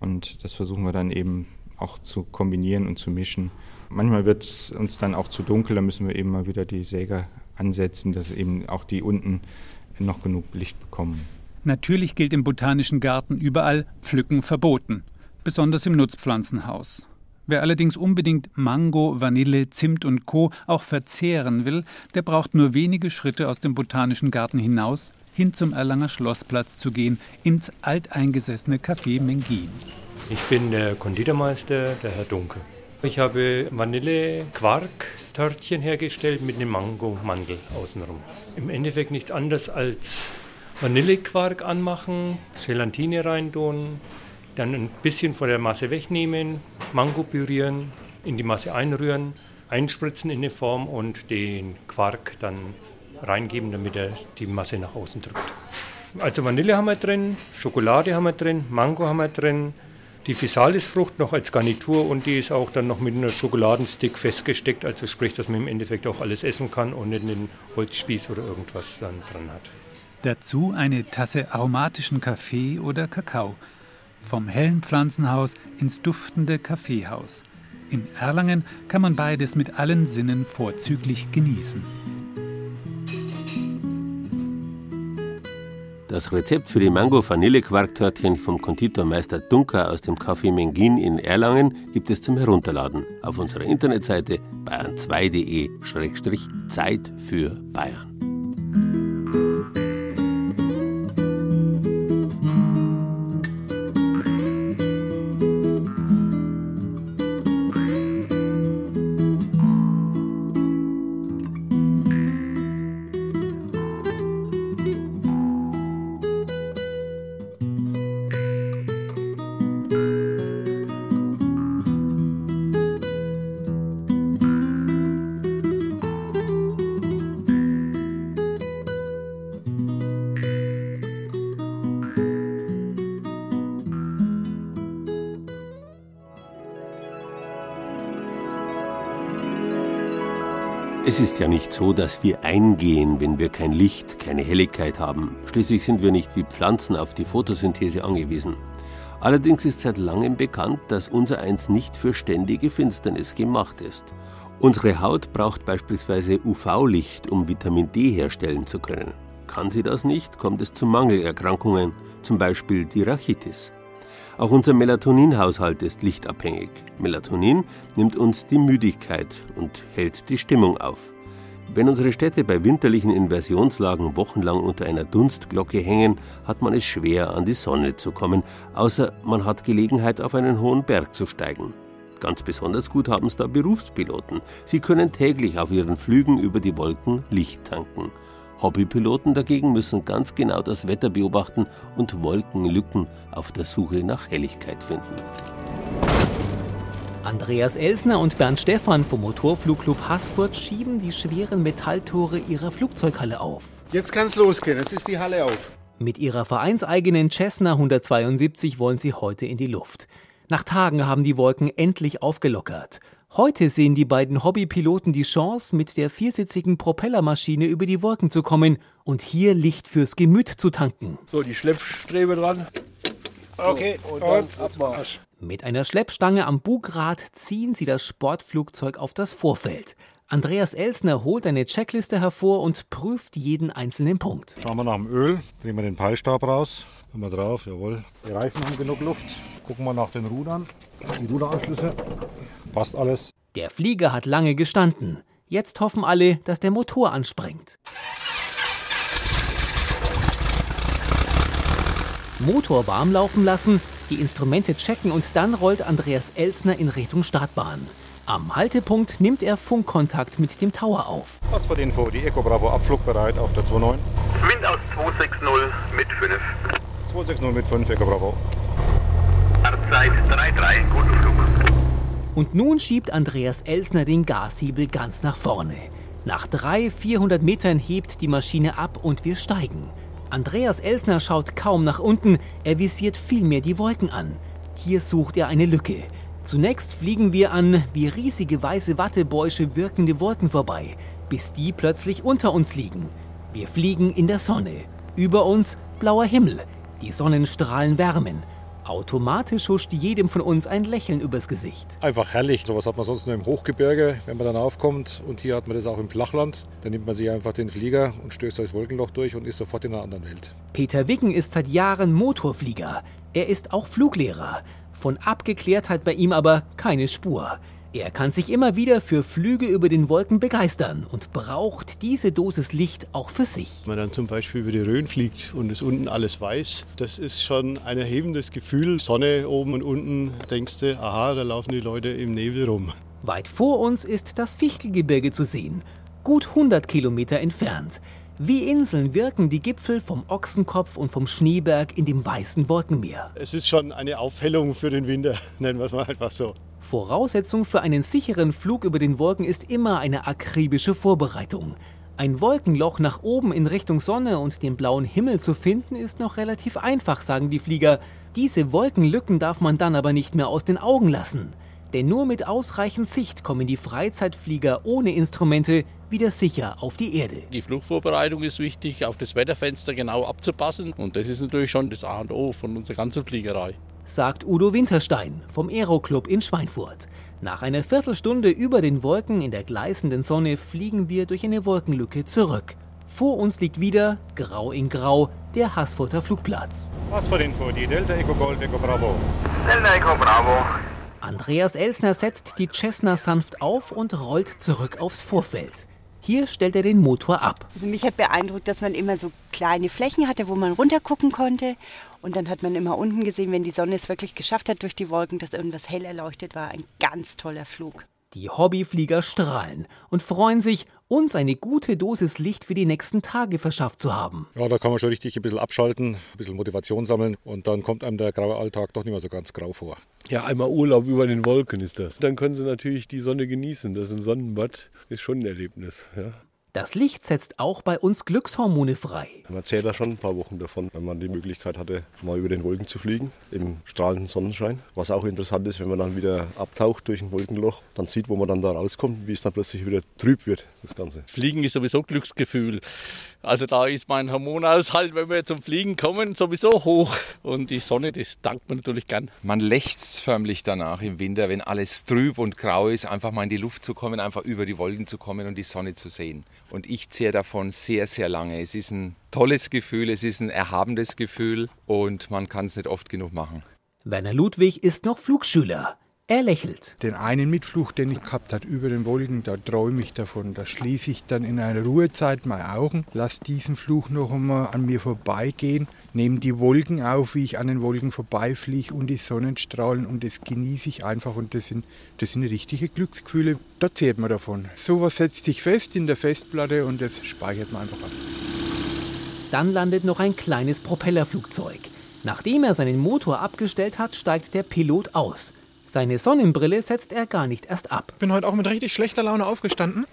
Und das versuchen wir dann eben auch zu kombinieren und zu mischen. Manchmal wird es uns dann auch zu dunkel, da müssen wir eben mal wieder die Säge ansetzen, dass eben auch die unten noch genug Licht bekommen. Natürlich gilt im Botanischen Garten überall Pflücken verboten, besonders im Nutzpflanzenhaus. Wer allerdings unbedingt Mango, Vanille, Zimt und Co. auch verzehren will, der braucht nur wenige Schritte aus dem Botanischen Garten hinaus, hin zum Erlanger Schlossplatz zu gehen, ins alteingesessene Café Mengin. Ich bin der Konditormeister, der Herr Dunkel. Ich habe Vanille-Quark-Törtchen hergestellt mit einem Mango-Mandel außenrum. Im Endeffekt nichts anderes als Vanillequark anmachen, Gelatine reintun, dann ein bisschen von der Masse wegnehmen, Mango pürieren, in die Masse einrühren, einspritzen in eine Form und den Quark dann reingeben, damit er die Masse nach außen drückt. Also Vanille haben wir drin, Schokolade haben wir drin, Mango haben wir drin, die Physalis-Frucht noch als Garnitur und die ist auch dann noch mit einer Schokoladenstick festgesteckt, also sprich, dass man im Endeffekt auch alles essen kann und nicht einen Holzspieß oder irgendwas dann dran hat. Dazu eine Tasse aromatischen Kaffee oder Kakao. Vom hellen Pflanzenhaus ins duftende Kaffeehaus. In Erlangen kann man beides mit allen Sinnen vorzüglich genießen. Das Rezept für die Mango-Vanille-Quarktörtchen vom Konditormeister Dunker aus dem Café Mengin in Erlangen gibt es zum Herunterladen auf unserer Internetseite bayern2.de-Zeit für Bayern. Es ist ja nicht so, dass wir eingehen, wenn wir kein Licht, keine Helligkeit haben. Schließlich sind wir nicht wie Pflanzen auf die Photosynthese angewiesen. Allerdings ist seit langem bekannt, dass unser Eins nicht für ständige Finsternis gemacht ist. Unsere Haut braucht beispielsweise UV-Licht, um Vitamin D herstellen zu können. Kann sie das nicht, kommt es zu Mangelerkrankungen, zum Beispiel die Rachitis. Auch unser Melatoninhaushalt ist lichtabhängig. Melatonin nimmt uns die Müdigkeit und hält die Stimmung auf. Wenn unsere Städte bei winterlichen Inversionslagen wochenlang unter einer Dunstglocke hängen, hat man es schwer, an die Sonne zu kommen, außer man hat Gelegenheit, auf einen hohen Berg zu steigen. Ganz besonders gut haben es da Berufspiloten. Sie können täglich auf ihren Flügen über die Wolken Licht tanken. Hobbypiloten dagegen müssen ganz genau das Wetter beobachten und Wolkenlücken auf der Suche nach Helligkeit finden. Andreas Elsner und Bernd Stephan vom Motorflugclub Haßfurt schieben die schweren Metalltore ihrer Flugzeughalle auf. Jetzt kann's losgehen, jetzt ist die Halle auf. Mit ihrer vereinseigenen Cessna 172 wollen sie heute in die Luft. Nach Tagen haben die Wolken endlich aufgelockert. Heute sehen die beiden Hobbypiloten die Chance, mit der viersitzigen Propellermaschine über die Wolken zu kommen und hier Licht fürs Gemüt zu tanken. So, die Schleppstrebe dran. Okay, und, und Abmarsch. Mit einer Schleppstange am Bugrad ziehen sie das Sportflugzeug auf das Vorfeld. Andreas Elsner holt eine Checkliste hervor und prüft jeden einzelnen Punkt. Schauen wir nach dem Öl, drehen wir den Peilstab raus, Hören wir drauf, jawohl. Die Reifen haben genug Luft. Gucken wir nach den Rudern, die Ruderanschlüsse. Passt alles. Der Flieger hat lange gestanden. Jetzt hoffen alle, dass der Motor anspringt. Motor warm laufen lassen, die Instrumente checken und dann rollt Andreas Elsner in Richtung Startbahn. Am Haltepunkt nimmt er Funkkontakt mit dem Tower auf. Was für die Info? Die Eco Bravo abflugbereit auf der 29. Wind aus 260 mit 5. 260 mit 5, Eco Bravo. Zeit 3-3, guten Flug. Und nun schiebt Andreas Elsner den Gashebel ganz nach vorne. Nach 300, 400 Metern hebt die Maschine ab und wir steigen. Andreas Elsner schaut kaum nach unten, er visiert vielmehr die Wolken an. Hier sucht er eine Lücke. Zunächst fliegen wir an wie riesige weiße Wattebäusche wirkende Wolken vorbei, bis die plötzlich unter uns liegen. Wir fliegen in der Sonne. Über uns blauer Himmel. Die Sonnenstrahlen wärmen. Automatisch huscht jedem von uns ein Lächeln übers Gesicht. Einfach herrlich. Sowas hat man sonst nur im Hochgebirge, wenn man dann aufkommt. Und hier hat man das auch im Flachland. Dann nimmt man sich einfach den Flieger und stößt das Wolkenloch durch und ist sofort in einer anderen Welt. Peter Wicken ist seit Jahren Motorflieger. Er ist auch Fluglehrer. Von Abgeklärtheit bei ihm aber keine Spur. Er kann sich immer wieder für Flüge über den Wolken begeistern und braucht diese Dosis Licht auch für sich. Wenn man dann zum Beispiel über die Rhön fliegt und es unten alles weiß, das ist schon ein erhebendes Gefühl. Sonne oben und unten, denkst du, aha, da laufen die Leute im Nebel rum. Weit vor uns ist das Fichtelgebirge zu sehen, gut 100 Kilometer entfernt. Wie Inseln wirken die Gipfel vom Ochsenkopf und vom Schneeberg in dem weißen Wolkenmeer. Es ist schon eine Aufhellung für den Winter, nennen wir es mal einfach so. Voraussetzung für einen sicheren Flug über den Wolken ist immer eine akribische Vorbereitung. Ein Wolkenloch nach oben in Richtung Sonne und den blauen Himmel zu finden, ist noch relativ einfach, sagen die Flieger. Diese Wolkenlücken darf man dann aber nicht mehr aus den Augen lassen. Denn nur mit ausreichend Sicht kommen die Freizeitflieger ohne Instrumente wieder sicher auf die Erde. Die Flugvorbereitung ist wichtig, auf das Wetterfenster genau abzupassen. Und das ist natürlich schon das A und O von unserer ganzen Fliegerei. Sagt Udo Winterstein vom Aeroclub in Schweinfurt. Nach einer Viertelstunde über den Wolken in der gleißenden Sonne fliegen wir durch eine Wolkenlücke zurück. Vor uns liegt wieder, grau in grau, der Haßfurter Flugplatz. Was für Info, die Delta Eco Golf Eco Bravo. Delta Eco Bravo. Andreas Elsner setzt die Cessna sanft auf und rollt zurück aufs Vorfeld. Hier stellt er den Motor ab. Also mich hat beeindruckt, dass man immer so kleine Flächen hatte, wo man runtergucken konnte. Und dann hat man immer unten gesehen, wenn die Sonne es wirklich geschafft hat durch die Wolken, dass irgendwas hell erleuchtet war. Ein ganz toller Flug. Die Hobbyflieger strahlen und freuen sich, uns eine gute Dosis Licht für die nächsten Tage verschafft zu haben. Ja, da kann man schon richtig ein bisschen abschalten, ein bisschen Motivation sammeln und dann kommt einem der graue Alltag doch nicht mehr so ganz grau vor. Ja, einmal Urlaub über den Wolken ist das. Dann können Sie natürlich die Sonne genießen. Das ist ein Sonnenbad, ist schon ein Erlebnis. Ja. Das Licht setzt auch bei uns Glückshormone frei. Man zählt da schon ein paar Wochen davon, wenn man die Möglichkeit hatte, mal über den Wolken zu fliegen, im strahlenden Sonnenschein. Was auch interessant ist, wenn man dann wieder abtaucht durch ein Wolkenloch, dann sieht, wo man dann da rauskommt, wie es dann plötzlich wieder trüb wird, das Ganze. Fliegen ist sowieso Glücksgefühl. Also da ist mein Hormonaushalt, wenn wir zum Fliegen kommen, sowieso hoch. Und die Sonne, das dankt man natürlich gern. Man lechzt förmlich danach im Winter, wenn alles trüb und grau ist, einfach mal in die Luft zu kommen, einfach über die Wolken zu kommen und die Sonne zu sehen. Und ich zehre davon sehr, sehr lange. Es ist ein tolles Gefühl, es ist ein erhabenes Gefühl und man kann es nicht oft genug machen. Werner Ludwig ist noch Flugschüler. Er lächelt. Den einen Mitflug, den ich gehabt habe über den Wolken, da träume ich davon. Da schließe ich dann in einer Ruhezeit meine Augen, lasse diesen Flug noch einmal an mir vorbeigehen, nehme die Wolken auf, wie ich an den Wolken vorbeifliege und die Sonnenstrahlen und das genieße ich einfach und das sind, das sind richtige Glücksgefühle. Da zehrt man davon. Sowas setzt sich fest in der Festplatte und das speichert man einfach ab. Dann landet noch ein kleines Propellerflugzeug. Nachdem er seinen Motor abgestellt hat, steigt der Pilot aus. Seine Sonnenbrille setzt er gar nicht erst ab. Bin heute auch mit richtig schlechter Laune aufgestanden.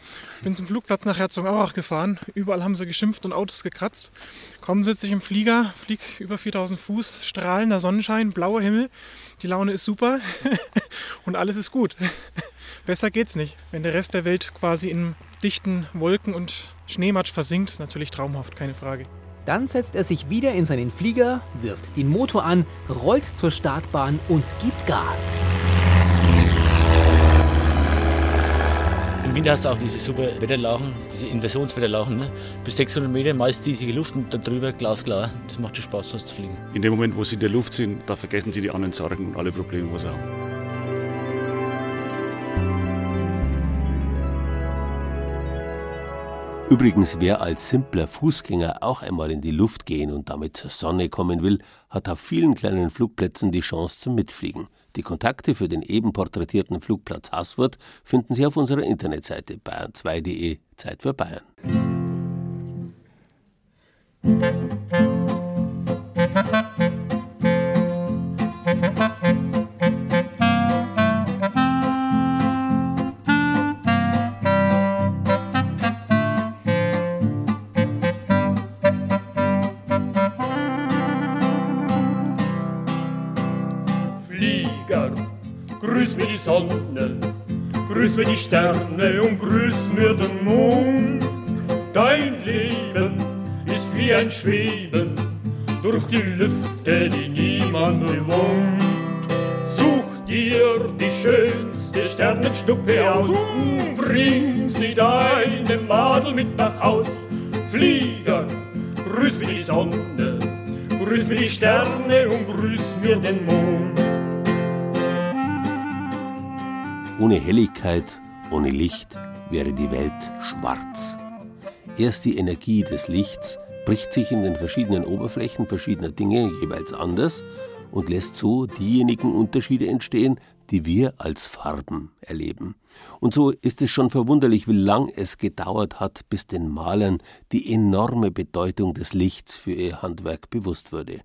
Bin zum Flugplatz nach Herzogenaurach gefahren. Überall haben sie geschimpft und Autos gekratzt. Kaum sitze ich im Flieger, flieg über 4000 Fuß, strahlender Sonnenschein, blauer Himmel. Die Laune ist super und alles ist gut. Besser geht's nicht. Wenn der Rest der Welt quasi in dichten Wolken und Schneematsch versinkt, ist natürlich traumhaft, keine Frage. Dann setzt er sich wieder in seinen Flieger, wirft den Motor an, rollt zur Startbahn und gibt Gas. Im Winter hast du auch diese super Wetterlachen, diese Inversionswetterlachen, ne? bis 600 Meter, meist diesige Luft und darüber glasklar. Das macht schon Spaß, so zu fliegen. In dem Moment, wo sie in der Luft sind, da vergessen sie die anderen Sorgen und alle Probleme, was sie haben. Übrigens, wer als simpler Fußgänger auch einmal in die Luft gehen und damit zur Sonne kommen will, hat auf vielen kleinen Flugplätzen die Chance zum Mitfliegen. Die Kontakte für den eben porträtierten Flugplatz Haßfurt finden Sie auf unserer Internetseite bayern2.de Zeit für Bayern. Flieger, Sonne, grüß mir die Sterne und grüß mir den Mond. Dein Leben ist wie ein Schweben durch die Lüfte, die niemand bewohnt. Such dir die schönste Sternenschnuppe aus und bring sie deinem Madel mit nach Haus. Flieger, grüß mir die Sonne, grüß mir die Sterne und grüß mir den Mond. Ohne Helligkeit, ohne Licht wäre die Welt schwarz. Erst die Energie des Lichts bricht sich in den verschiedenen Oberflächen verschiedener Dinge jeweils anders und lässt so diejenigen Unterschiede entstehen, die wir als Farben erleben. Und so ist es schon verwunderlich, wie lang es gedauert hat, bis den Malern die enorme Bedeutung des Lichts für ihr Handwerk bewusst wurde.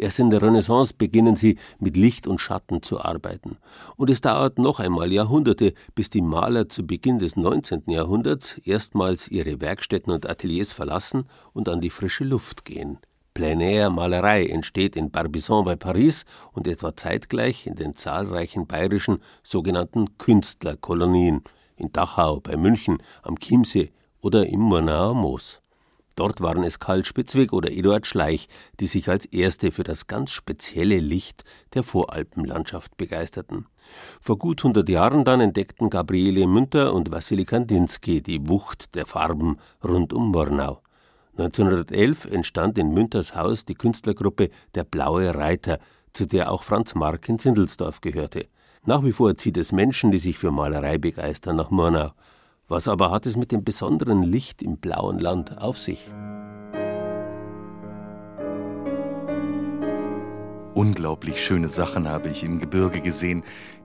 Erst in der Renaissance beginnen sie mit Licht und Schatten zu arbeiten. Und es dauert noch einmal Jahrhunderte, bis die Maler zu Beginn des 19. Jahrhunderts erstmals ihre Werkstätten und Ateliers verlassen und an die frische Luft gehen. Plein-Air-Malerei entsteht in Barbizon bei Paris und etwa zeitgleich in den zahlreichen bayerischen sogenannten Künstlerkolonien in Dachau, bei München, am Chiemsee oder im Murnauer Moos. Dort waren es Karl Spitzweg oder Eduard Schleich, die sich als erste für das ganz spezielle Licht der Voralpenlandschaft begeisterten. Vor gut 100 Jahren dann entdeckten Gabriele Münter und Wassily Kandinsky die Wucht der Farben rund um Murnau. 1911 entstand in Münters Haus die Künstlergruppe Der Blaue Reiter, zu der auch Franz Mark in Sindelsdorf gehörte. Nach wie vor zieht es Menschen, die sich für Malerei begeistern, nach Murnau. Was aber hat es mit dem besonderen Licht im blauen Land auf sich? Unglaublich schöne Sachen habe ich im Gebirge gesehen.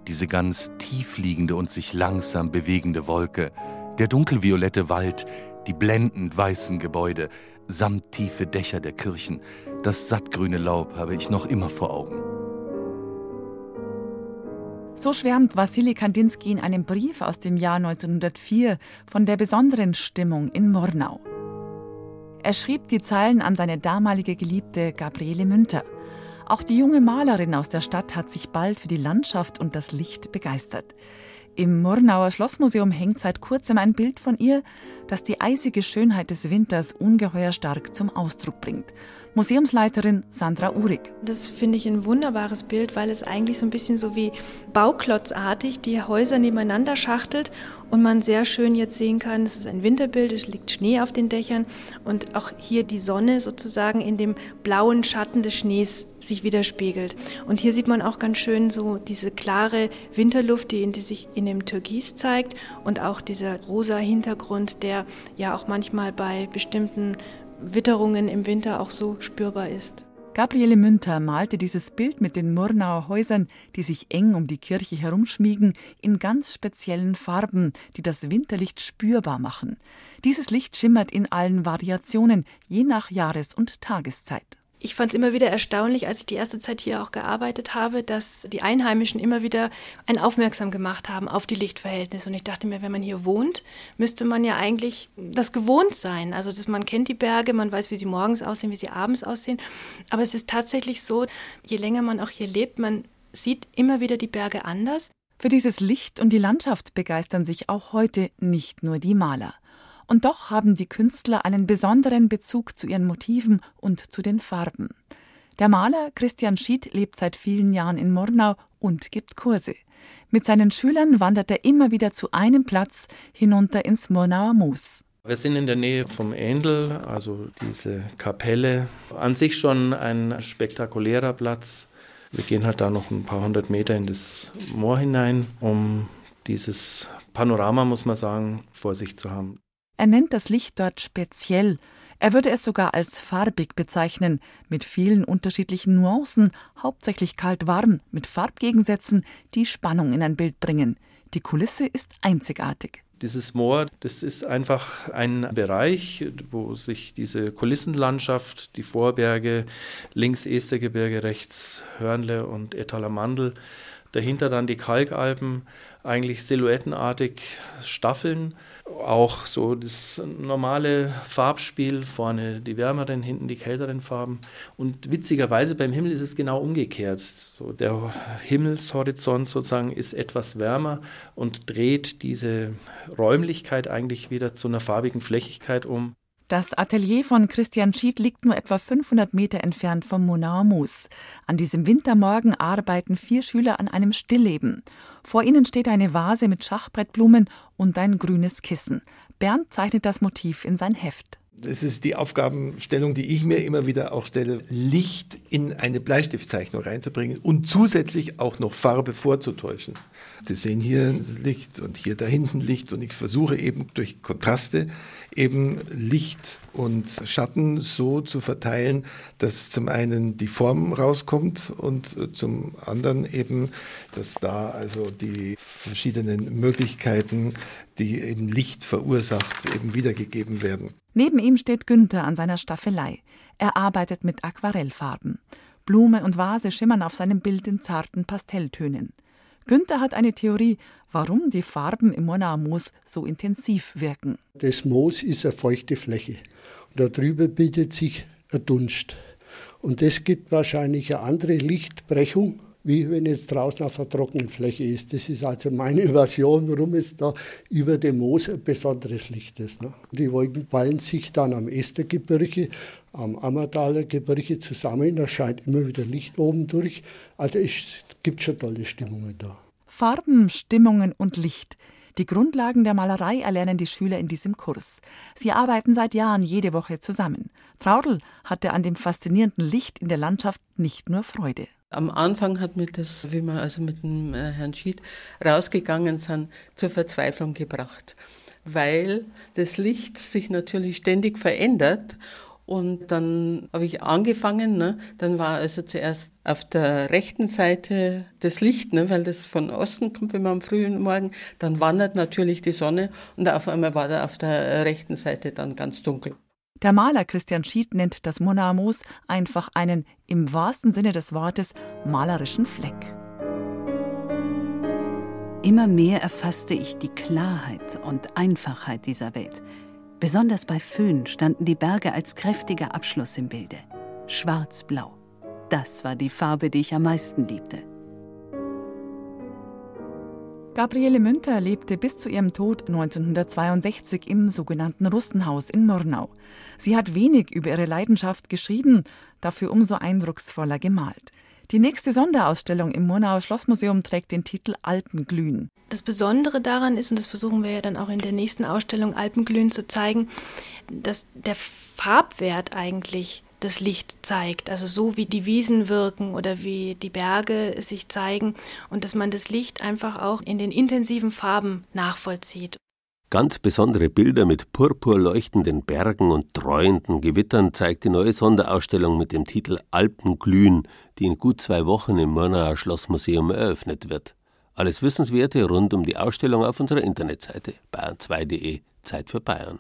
Diese ganz tiefliegende und sich langsam bewegende Wolke, der dunkelviolette Wald, die blendend weißen Gebäude, samt tiefe Dächer der Kirchen, das sattgrüne Laub habe ich noch immer vor Augen. So schwärmt Wassili Kandinsky in einem Brief aus dem Jahr 1904 von der besonderen Stimmung in Murnau. Er schrieb die Zeilen an seine damalige Geliebte Gabriele Münter. Auch die junge Malerin aus der Stadt hat sich bald für die Landschaft und das Licht begeistert. Im Murnauer Schlossmuseum hängt seit kurzem ein Bild von ihr, das die eisige Schönheit des Winters ungeheuer stark zum Ausdruck bringt. Museumsleiterin Sandra Uhrig. Das finde ich ein wunderbares Bild, weil es eigentlich so ein bisschen so wie bauklotzartig die Häuser nebeneinander schachtelt und man sehr schön jetzt sehen kann, es ist ein Winterbild, es liegt Schnee auf den Dächern und auch hier die Sonne sozusagen in dem blauen Schatten des Schnees sich widerspiegelt. Und hier sieht man auch ganz schön so diese klare Winterluft, die, in die sich in dem Türkis zeigt und auch dieser rosa Hintergrund, der ja auch manchmal bei bestimmten Witterungen im Winter auch so spürbar ist. Gabriele Münter malte dieses Bild mit den Murnauer Häusern, die sich eng um die Kirche herumschmiegen, in ganz speziellen Farben, die das Winterlicht spürbar machen. Dieses Licht schimmert in allen Variationen, je nach Jahres- und Tageszeit ich fand es immer wieder erstaunlich, als ich die erste Zeit hier auch gearbeitet habe, dass die Einheimischen immer wieder ein Aufmerksam gemacht haben auf die Lichtverhältnisse. Und ich dachte mir, wenn man hier wohnt, müsste man ja eigentlich das gewohnt sein. Also dass man kennt die Berge, man weiß, wie sie morgens aussehen, wie sie abends aussehen. Aber es ist tatsächlich so, je länger man auch hier lebt, man sieht immer wieder die Berge anders. Für dieses Licht und die Landschaft begeistern sich auch heute nicht nur die Maler. Und doch haben die Künstler einen besonderen Bezug zu ihren Motiven und zu den Farben. Der Maler Christian Schied lebt seit vielen Jahren in Murnau und gibt Kurse. Mit seinen Schülern wandert er immer wieder zu einem Platz hinunter ins Murnauer Moos. Wir sind in der Nähe vom Ändel, also diese Kapelle. An sich schon ein spektakulärer Platz. Wir gehen halt da noch ein paar hundert Meter in das Moor hinein, um dieses Panorama, muss man sagen, vor sich zu haben. Er nennt das Licht dort speziell. Er würde es sogar als farbig bezeichnen, mit vielen unterschiedlichen Nuancen, hauptsächlich kalt-warm, mit Farbgegensätzen, die Spannung in ein Bild bringen. Die Kulisse ist einzigartig. Dieses Moor, das ist einfach ein Bereich, wo sich diese Kulissenlandschaft, die Vorberge, links Estergebirge, rechts Hörnle und Etalamandel, dahinter dann die Kalkalpen, eigentlich silhouettenartig staffeln auch so das normale Farbspiel, vorne die wärmeren, hinten die kälteren Farben. Und witzigerweise beim Himmel ist es genau umgekehrt. So der Himmelshorizont sozusagen ist etwas wärmer und dreht diese Räumlichkeit eigentlich wieder zu einer farbigen Flächigkeit um. Das Atelier von Christian Schied liegt nur etwa 500 Meter entfernt vom Monauer Moos. An diesem Wintermorgen arbeiten vier Schüler an einem Stillleben. Vor ihnen steht eine Vase mit Schachbrettblumen und ein grünes Kissen. Bernd zeichnet das Motiv in sein Heft. Das ist die Aufgabenstellung, die ich mir immer wieder auch stelle, Licht in eine Bleistiftzeichnung reinzubringen und zusätzlich auch noch Farbe vorzutäuschen. Sie sehen hier Licht und hier da hinten Licht und ich versuche eben durch Kontraste eben Licht und Schatten so zu verteilen, dass zum einen die Form rauskommt und zum anderen eben, dass da also die verschiedenen Möglichkeiten, die eben Licht verursacht, eben wiedergegeben werden. Neben ihm steht Günther an seiner Staffelei. Er arbeitet mit Aquarellfarben. Blume und Vase schimmern auf seinem Bild in zarten Pastelltönen. Günther hat eine Theorie, warum die Farben im Murnauer Moos so intensiv wirken. Das Moos ist eine feuchte Fläche. Und darüber bildet sich ein Dunst. Und das gibt wahrscheinlich eine andere Lichtbrechung, wie wenn jetzt draußen auf einer trockenen Fläche ist. Das ist also meine Version, warum es da über dem Moos ein besonderes Licht ist. Ne? Die Wolken ballen sich dann am Estergebirge, am Ammerdaler Gebirge zusammen, da scheint immer wieder Licht oben durch. Also es gibt schon tolle Stimmungen da. Farben, Stimmungen und Licht. Die Grundlagen der Malerei erlernen die Schüler in diesem Kurs. Sie arbeiten seit Jahren jede Woche zusammen. Traudl hatte an dem faszinierenden Licht in der Landschaft nicht nur Freude. Am Anfang hat mir das, wie wir also mit dem äh, Herrn Schied rausgegangen sind, zur Verzweiflung gebracht, weil das Licht sich natürlich ständig verändert und dann habe ich angefangen, ne? dann war also zuerst auf der rechten Seite das Licht, ne? weil das von Osten kommt, wenn man am frühen Morgen, dann wandert natürlich die Sonne und auf einmal war da auf der rechten Seite dann ganz dunkel. Der Maler Christian Schied nennt das Moos einfach einen, im wahrsten Sinne des Wortes, malerischen Fleck. Immer mehr erfasste ich die Klarheit und Einfachheit dieser Welt. Besonders bei Föhn standen die Berge als kräftiger Abschluss im Bilde. Schwarz-Blau. Das war die Farbe, die ich am meisten liebte. Gabriele Münter lebte bis zu ihrem Tod 1962 im sogenannten Russenhaus in Murnau. Sie hat wenig über ihre Leidenschaft geschrieben, dafür umso eindrucksvoller gemalt. Die nächste Sonderausstellung im Murnauer Schlossmuseum trägt den Titel Alpenglühen. Das Besondere daran ist, und das versuchen wir ja dann auch in der nächsten Ausstellung Alpenglühen zu zeigen, dass der Farbwert eigentlich das Licht zeigt, also so wie die Wiesen wirken oder wie die Berge sich zeigen und dass man das Licht einfach auch in den intensiven Farben nachvollzieht. Ganz besondere Bilder mit purpurleuchtenden Bergen und treuenden Gewittern zeigt die neue Sonderausstellung mit dem Titel Alpenglühen, die in gut zwei Wochen im Murnauer Schlossmuseum eröffnet wird. Alles Wissenswerte rund um die Ausstellung auf unserer Internetseite bayern2.de Zeit für Bayern.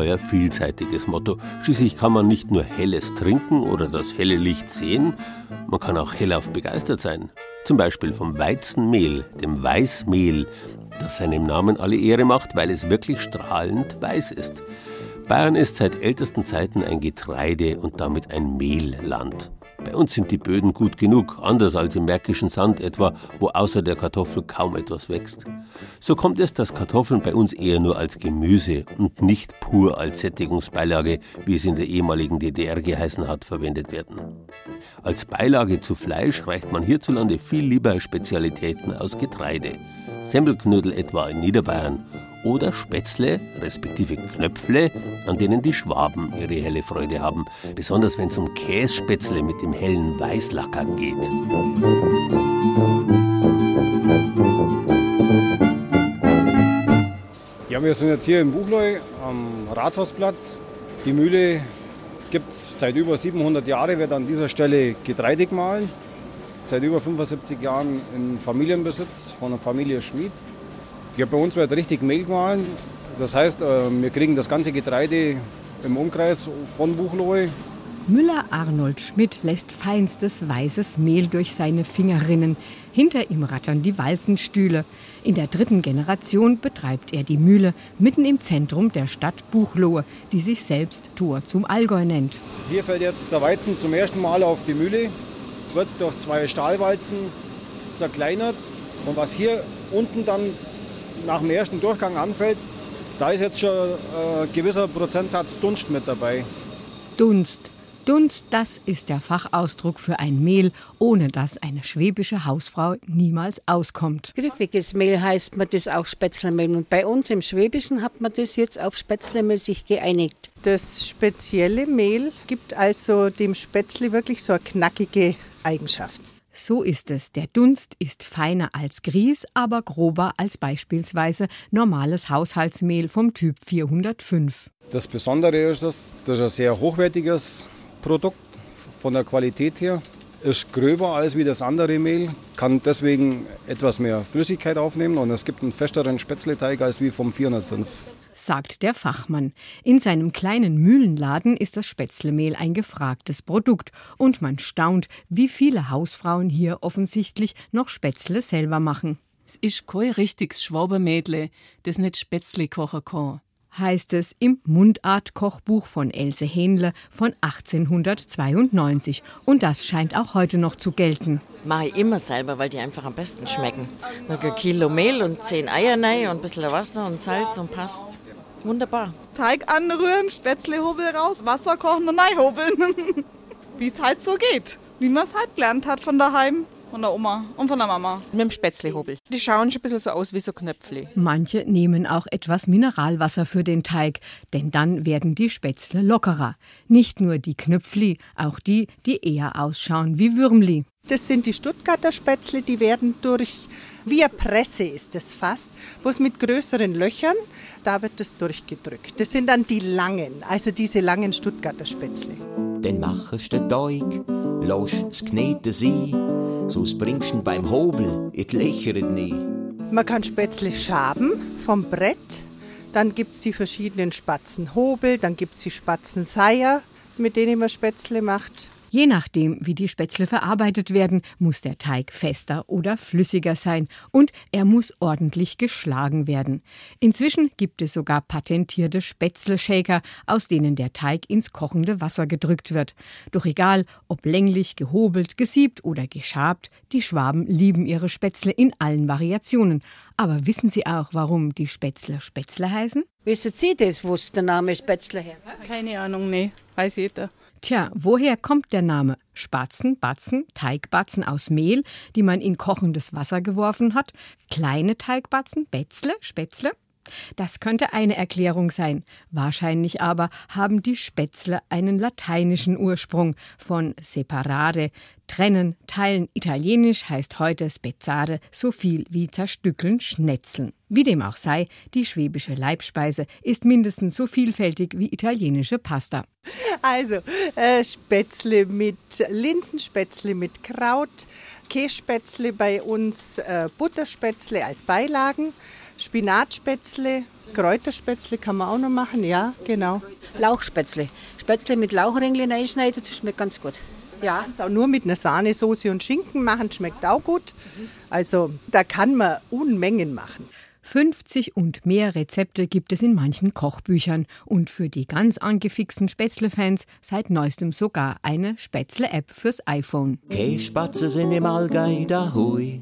Ungeheuer vielseitiges Motto. Schließlich kann man nicht nur helles trinken oder das helle Licht sehen, man kann auch hellauf begeistert sein. Zum Beispiel vom Weizenmehl, dem Weißmehl, das seinem Namen alle Ehre macht, weil es wirklich strahlend weiß ist. Bayern ist seit ältesten Zeiten ein Getreide- und damit ein Mehlland. Bei uns sind die Böden gut genug, anders als im märkischen Sand etwa, wo außer der Kartoffel kaum etwas wächst. So kommt es, dass Kartoffeln bei uns eher nur als Gemüse und nicht pur als Sättigungsbeilage, wie es in der ehemaligen DDR geheißen hat, verwendet werden. Als Beilage zu Fleisch reicht man hierzulande viel lieber Spezialitäten aus Getreide. Semmelknödel etwa in Niederbayern oder Spätzle, respektive Knöpfle, an denen die Schwaben ihre helle Freude haben, besonders wenn es um Kässpätzle mit dem hellen Weißlacker geht. Ja, wir sind jetzt hier in Buchleu am Rathausplatz. Die Mühle gibt es seit über 700 Jahren, wird an dieser Stelle Getreide gemahlen. Seit über 75 Jahren in Familienbesitz von der Familie Schmid. Ja, bei uns wird richtig Mehl gemahlen. Das heißt, äh, wir kriegen das ganze Getreide im Umkreis von Buchloi Müller Arnold Schmidt lässt feinstes weißes Mehl durch seine Finger rinnen. Hinter ihm rattern die Walzenstühle. In der dritten Generation betreibt er die Mühle mitten im Zentrum der Stadt Buchloe, die sich selbst Tor zum Allgäu nennt. Hier fällt jetzt der Weizen zum ersten Mal auf die Mühle, wird durch zwei Stahlwalzen zerkleinert. Und was hier unten dann nach dem ersten Durchgang anfällt, da ist jetzt schon ein äh, gewisser Prozentsatz Dunst mit dabei. Dunst, Dunst, das ist der Fachausdruck für ein Mehl, ohne das eine schwäbische Hausfrau niemals auskommt. Griffiges Mehl heißt man das auch Spätzlemehl. Und bei uns im Schwäbischen hat man das jetzt auf Spätzlemehl sich geeinigt. Das spezielle Mehl gibt also dem Spätzle wirklich so eine knackige Eigenschaft. So ist es. Der Dunst ist feiner als Grieß, aber grober als beispielsweise normales Haushaltsmehl vom Typ 405. Das Besondere ist, dass das ein sehr hochwertiges Produkt von der Qualität her. Ist gröber als wie das andere Mehl, kann deswegen etwas mehr Flüssigkeit aufnehmen und es gibt einen festeren Spätzleteig als wie vom 405 sagt der Fachmann. In seinem kleinen Mühlenladen ist das Spätzlemehl ein gefragtes Produkt und man staunt, wie viele Hausfrauen hier offensichtlich noch Spätzle selber machen. Es ist kein richtiges Schwabermädle, das nicht Spätzle kochen kann heißt es im Mundart-Kochbuch von Else Hähnle von 1892. Und das scheint auch heute noch zu gelten. Mache ich immer selber, weil die einfach am besten schmecken. Ein Kilo Mehl und zehn Eier rein und ein bisschen Wasser und Salz und passt. Wunderbar. Teig anrühren, Spätzlehobel raus, Wasser kochen und hobeln. Wie es halt so geht. Wie man es halt gelernt hat von daheim. Von der Oma und von der Mama. Mit dem Spätzlehobel. Die schauen schon ein bisschen so aus wie so Knöpfle. Manche nehmen auch etwas Mineralwasser für den Teig, denn dann werden die Spätzle lockerer. Nicht nur die Knöpfli, auch die, die eher ausschauen wie Würmli. Das sind die Stuttgarter Spätzle, die werden durch, wie eine Presse ist das fast, bloß mit größeren Löchern, da wird das durchgedrückt. Das sind dann die langen, also diese langen Stuttgarter Spätzle. Dann machst du den Teig, lässt es kneten sein so bringst du beim Hobel, it lächert nie. Man kann Spätzle schaben vom Brett. Dann gibt es die verschiedenen Spatzenhobel, dann gibt es die Spatzenseier, mit denen man Spätzle macht. Je nachdem, wie die Spätzle verarbeitet werden, muss der Teig fester oder flüssiger sein und er muss ordentlich geschlagen werden. Inzwischen gibt es sogar patentierte Spätzle-Shaker, aus denen der Teig ins kochende Wasser gedrückt wird. Doch egal, ob länglich, gehobelt, gesiebt oder geschabt, die Schwaben lieben ihre Spätzle in allen Variationen. Aber wissen Sie auch, warum die Spätzle Spätzle heißen? Wissen Sie das, wo der Name Spätzle her? Keine Ahnung, nee, weiß jeder. Tja, woher kommt der Name? Spatzen, Batzen, Teigbatzen aus Mehl, die man in kochendes Wasser geworfen hat, kleine Teigbatzen, Bätzle, Spätzle? Das könnte eine Erklärung sein. Wahrscheinlich aber haben die Spätzle einen lateinischen Ursprung von separare, trennen, teilen. Italienisch heißt heute spezzare so viel wie zerstückeln, schnetzeln. Wie dem auch sei, die schwäbische Leibspeise ist mindestens so vielfältig wie italienische Pasta. Also äh, Spätzle mit Linsenspätzle mit Kraut, Kässpätzle bei uns, äh, Butterspätzle als Beilagen. Spinatspätzle, Kräuterspätzle kann man auch noch machen, ja, genau. Lauchspätzle. Spätzle mit Lauchringeln einschneiden, das schmeckt ganz gut. Ja. Man kann es auch nur mit einer Sahnesoße und Schinken machen, schmeckt auch gut. Also da kann man Unmengen machen. 50 und mehr Rezepte gibt es in manchen Kochbüchern und für die ganz angefixten Spätzle-Fans seit neuestem sogar eine Spätzle-App fürs iPhone. Kässpatze sind im Allgäu da hui.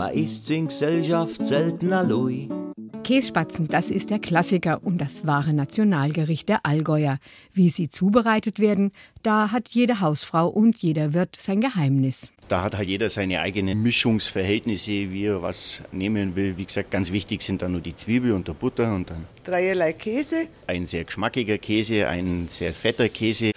Man isst in Gesellschaft selten alloi. Kässpatzen, das ist der Klassiker und das wahre Nationalgericht der Allgäuer. Wie sie zubereitet werden, da hat jede Hausfrau und jeder Wirt sein Geheimnis. Da hat halt jeder seine eigenen Mischungsverhältnisse, wie er was nehmen will. Wie gesagt, ganz wichtig sind dann nur die Zwiebel und der Butter und dann dreierlei Käse. Ein sehr geschmackiger Käse, ein sehr fetter Käse.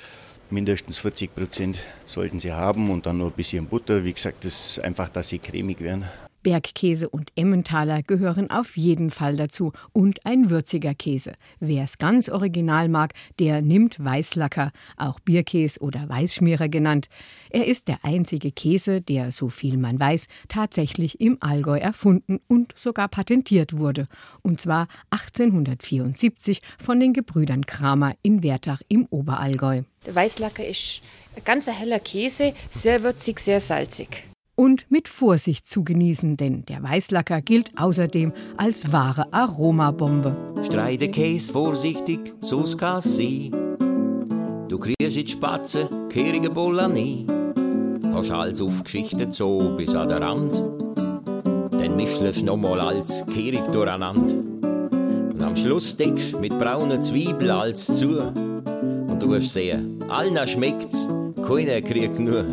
Mindestens 40 Prozent sollten sie haben und dann nur ein bisschen Butter. Wie gesagt, das ist einfach, dass sie cremig werden. Bergkäse und Emmentaler gehören auf jeden Fall dazu und ein würziger Käse. Wer es ganz original mag, der nimmt Weißlacker, auch Bierkäse oder Weißschmierer genannt. Er ist der einzige Käse, der, so viel man weiß, tatsächlich im Allgäu erfunden und sogar patentiert wurde. Und zwar 1874 von den Gebrüdern Kramer in Wertach im Oberallgäu. Der Weißlacker ist ein ganz heller Käse, sehr würzig, sehr salzig und mit Vorsicht zu genießen, denn der Weißlacker gilt außerdem als wahre Aromabombe. Streite Käse vorsichtig, so's kann sein. Du kriegst in die Spatze, kehrige Bolla nie. Hast alles aufgeschichtet so bis an den Rand. Dann mischst noch mal als kehrig durcheinander. Und am Schluss deckst mit brauner Zwiebel alles zu. Und du wirst sehen, allen schmeckt's, keiner kriegt nur.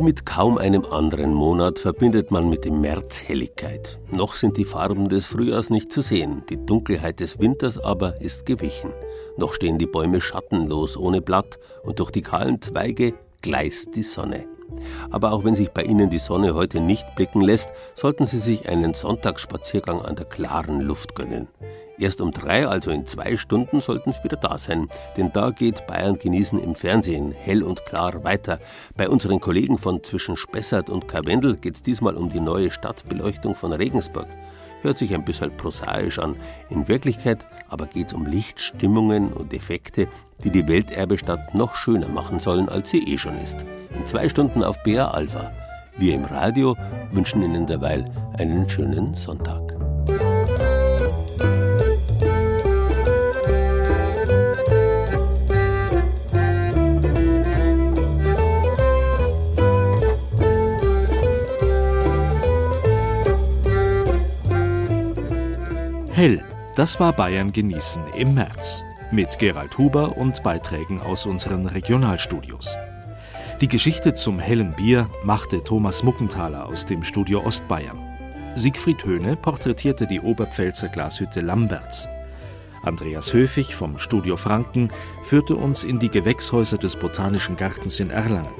Wie mit kaum einem anderen Monat verbindet man mit dem März Helligkeit. Noch sind die Farben des Frühjahrs nicht zu sehen, die Dunkelheit des Winters aber ist gewichen. Noch stehen die Bäume schattenlos ohne Blatt und durch die kahlen Zweige gleist die Sonne. Aber auch wenn sich bei Ihnen die Sonne heute nicht blicken lässt, sollten Sie sich einen Sonntagsspaziergang an der klaren Luft gönnen. Erst um drei, also in zwei Stunden, sollten Sie wieder da sein. Denn da geht Bayern genießen im Fernsehen hell und klar weiter. Bei unseren Kollegen von zwischen Spessart und Karwendel geht es diesmal um die neue Stadtbeleuchtung von Regensburg. Hört sich ein bisschen prosaisch an. In Wirklichkeit aber geht es um Lichtstimmungen und Effekte, die die Welterbestadt noch schöner machen sollen, als sie eh schon ist. In zwei Stunden auf BA Alpha. Wir im Radio wünschen Ihnen derweil einen schönen Sonntag. Hell, das war Bayern genießen im März. Mit Gerald Huber und Beiträgen aus unseren Regionalstudios. Die Geschichte zum hellen Bier machte Thomas Muckenthaler aus dem Studio Ostbayern. Siegfried Höhne porträtierte die Oberpfälzer Glashütte Lamberts. Andreas Höfig vom Studio Franken führte uns in die Gewächshäuser des Botanischen Gartens in Erlangen.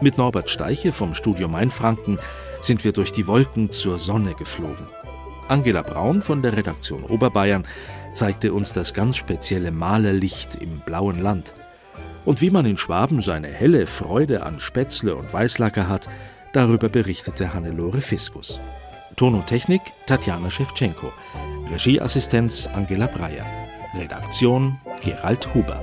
Mit Norbert Steiche vom Studio Mainfranken sind wir durch die Wolken zur Sonne geflogen. Angela Braun von der Redaktion Oberbayern zeigte uns das ganz spezielle Malerlicht im blauen Land. Und wie man in Schwaben seine helle Freude an Spätzle und Weißlacker hat, darüber berichtete Hannelore Fiskus. Ton und Technik Tatjana Schewtschenko. Regieassistenz Angela Breyer. Redaktion Gerald Huber.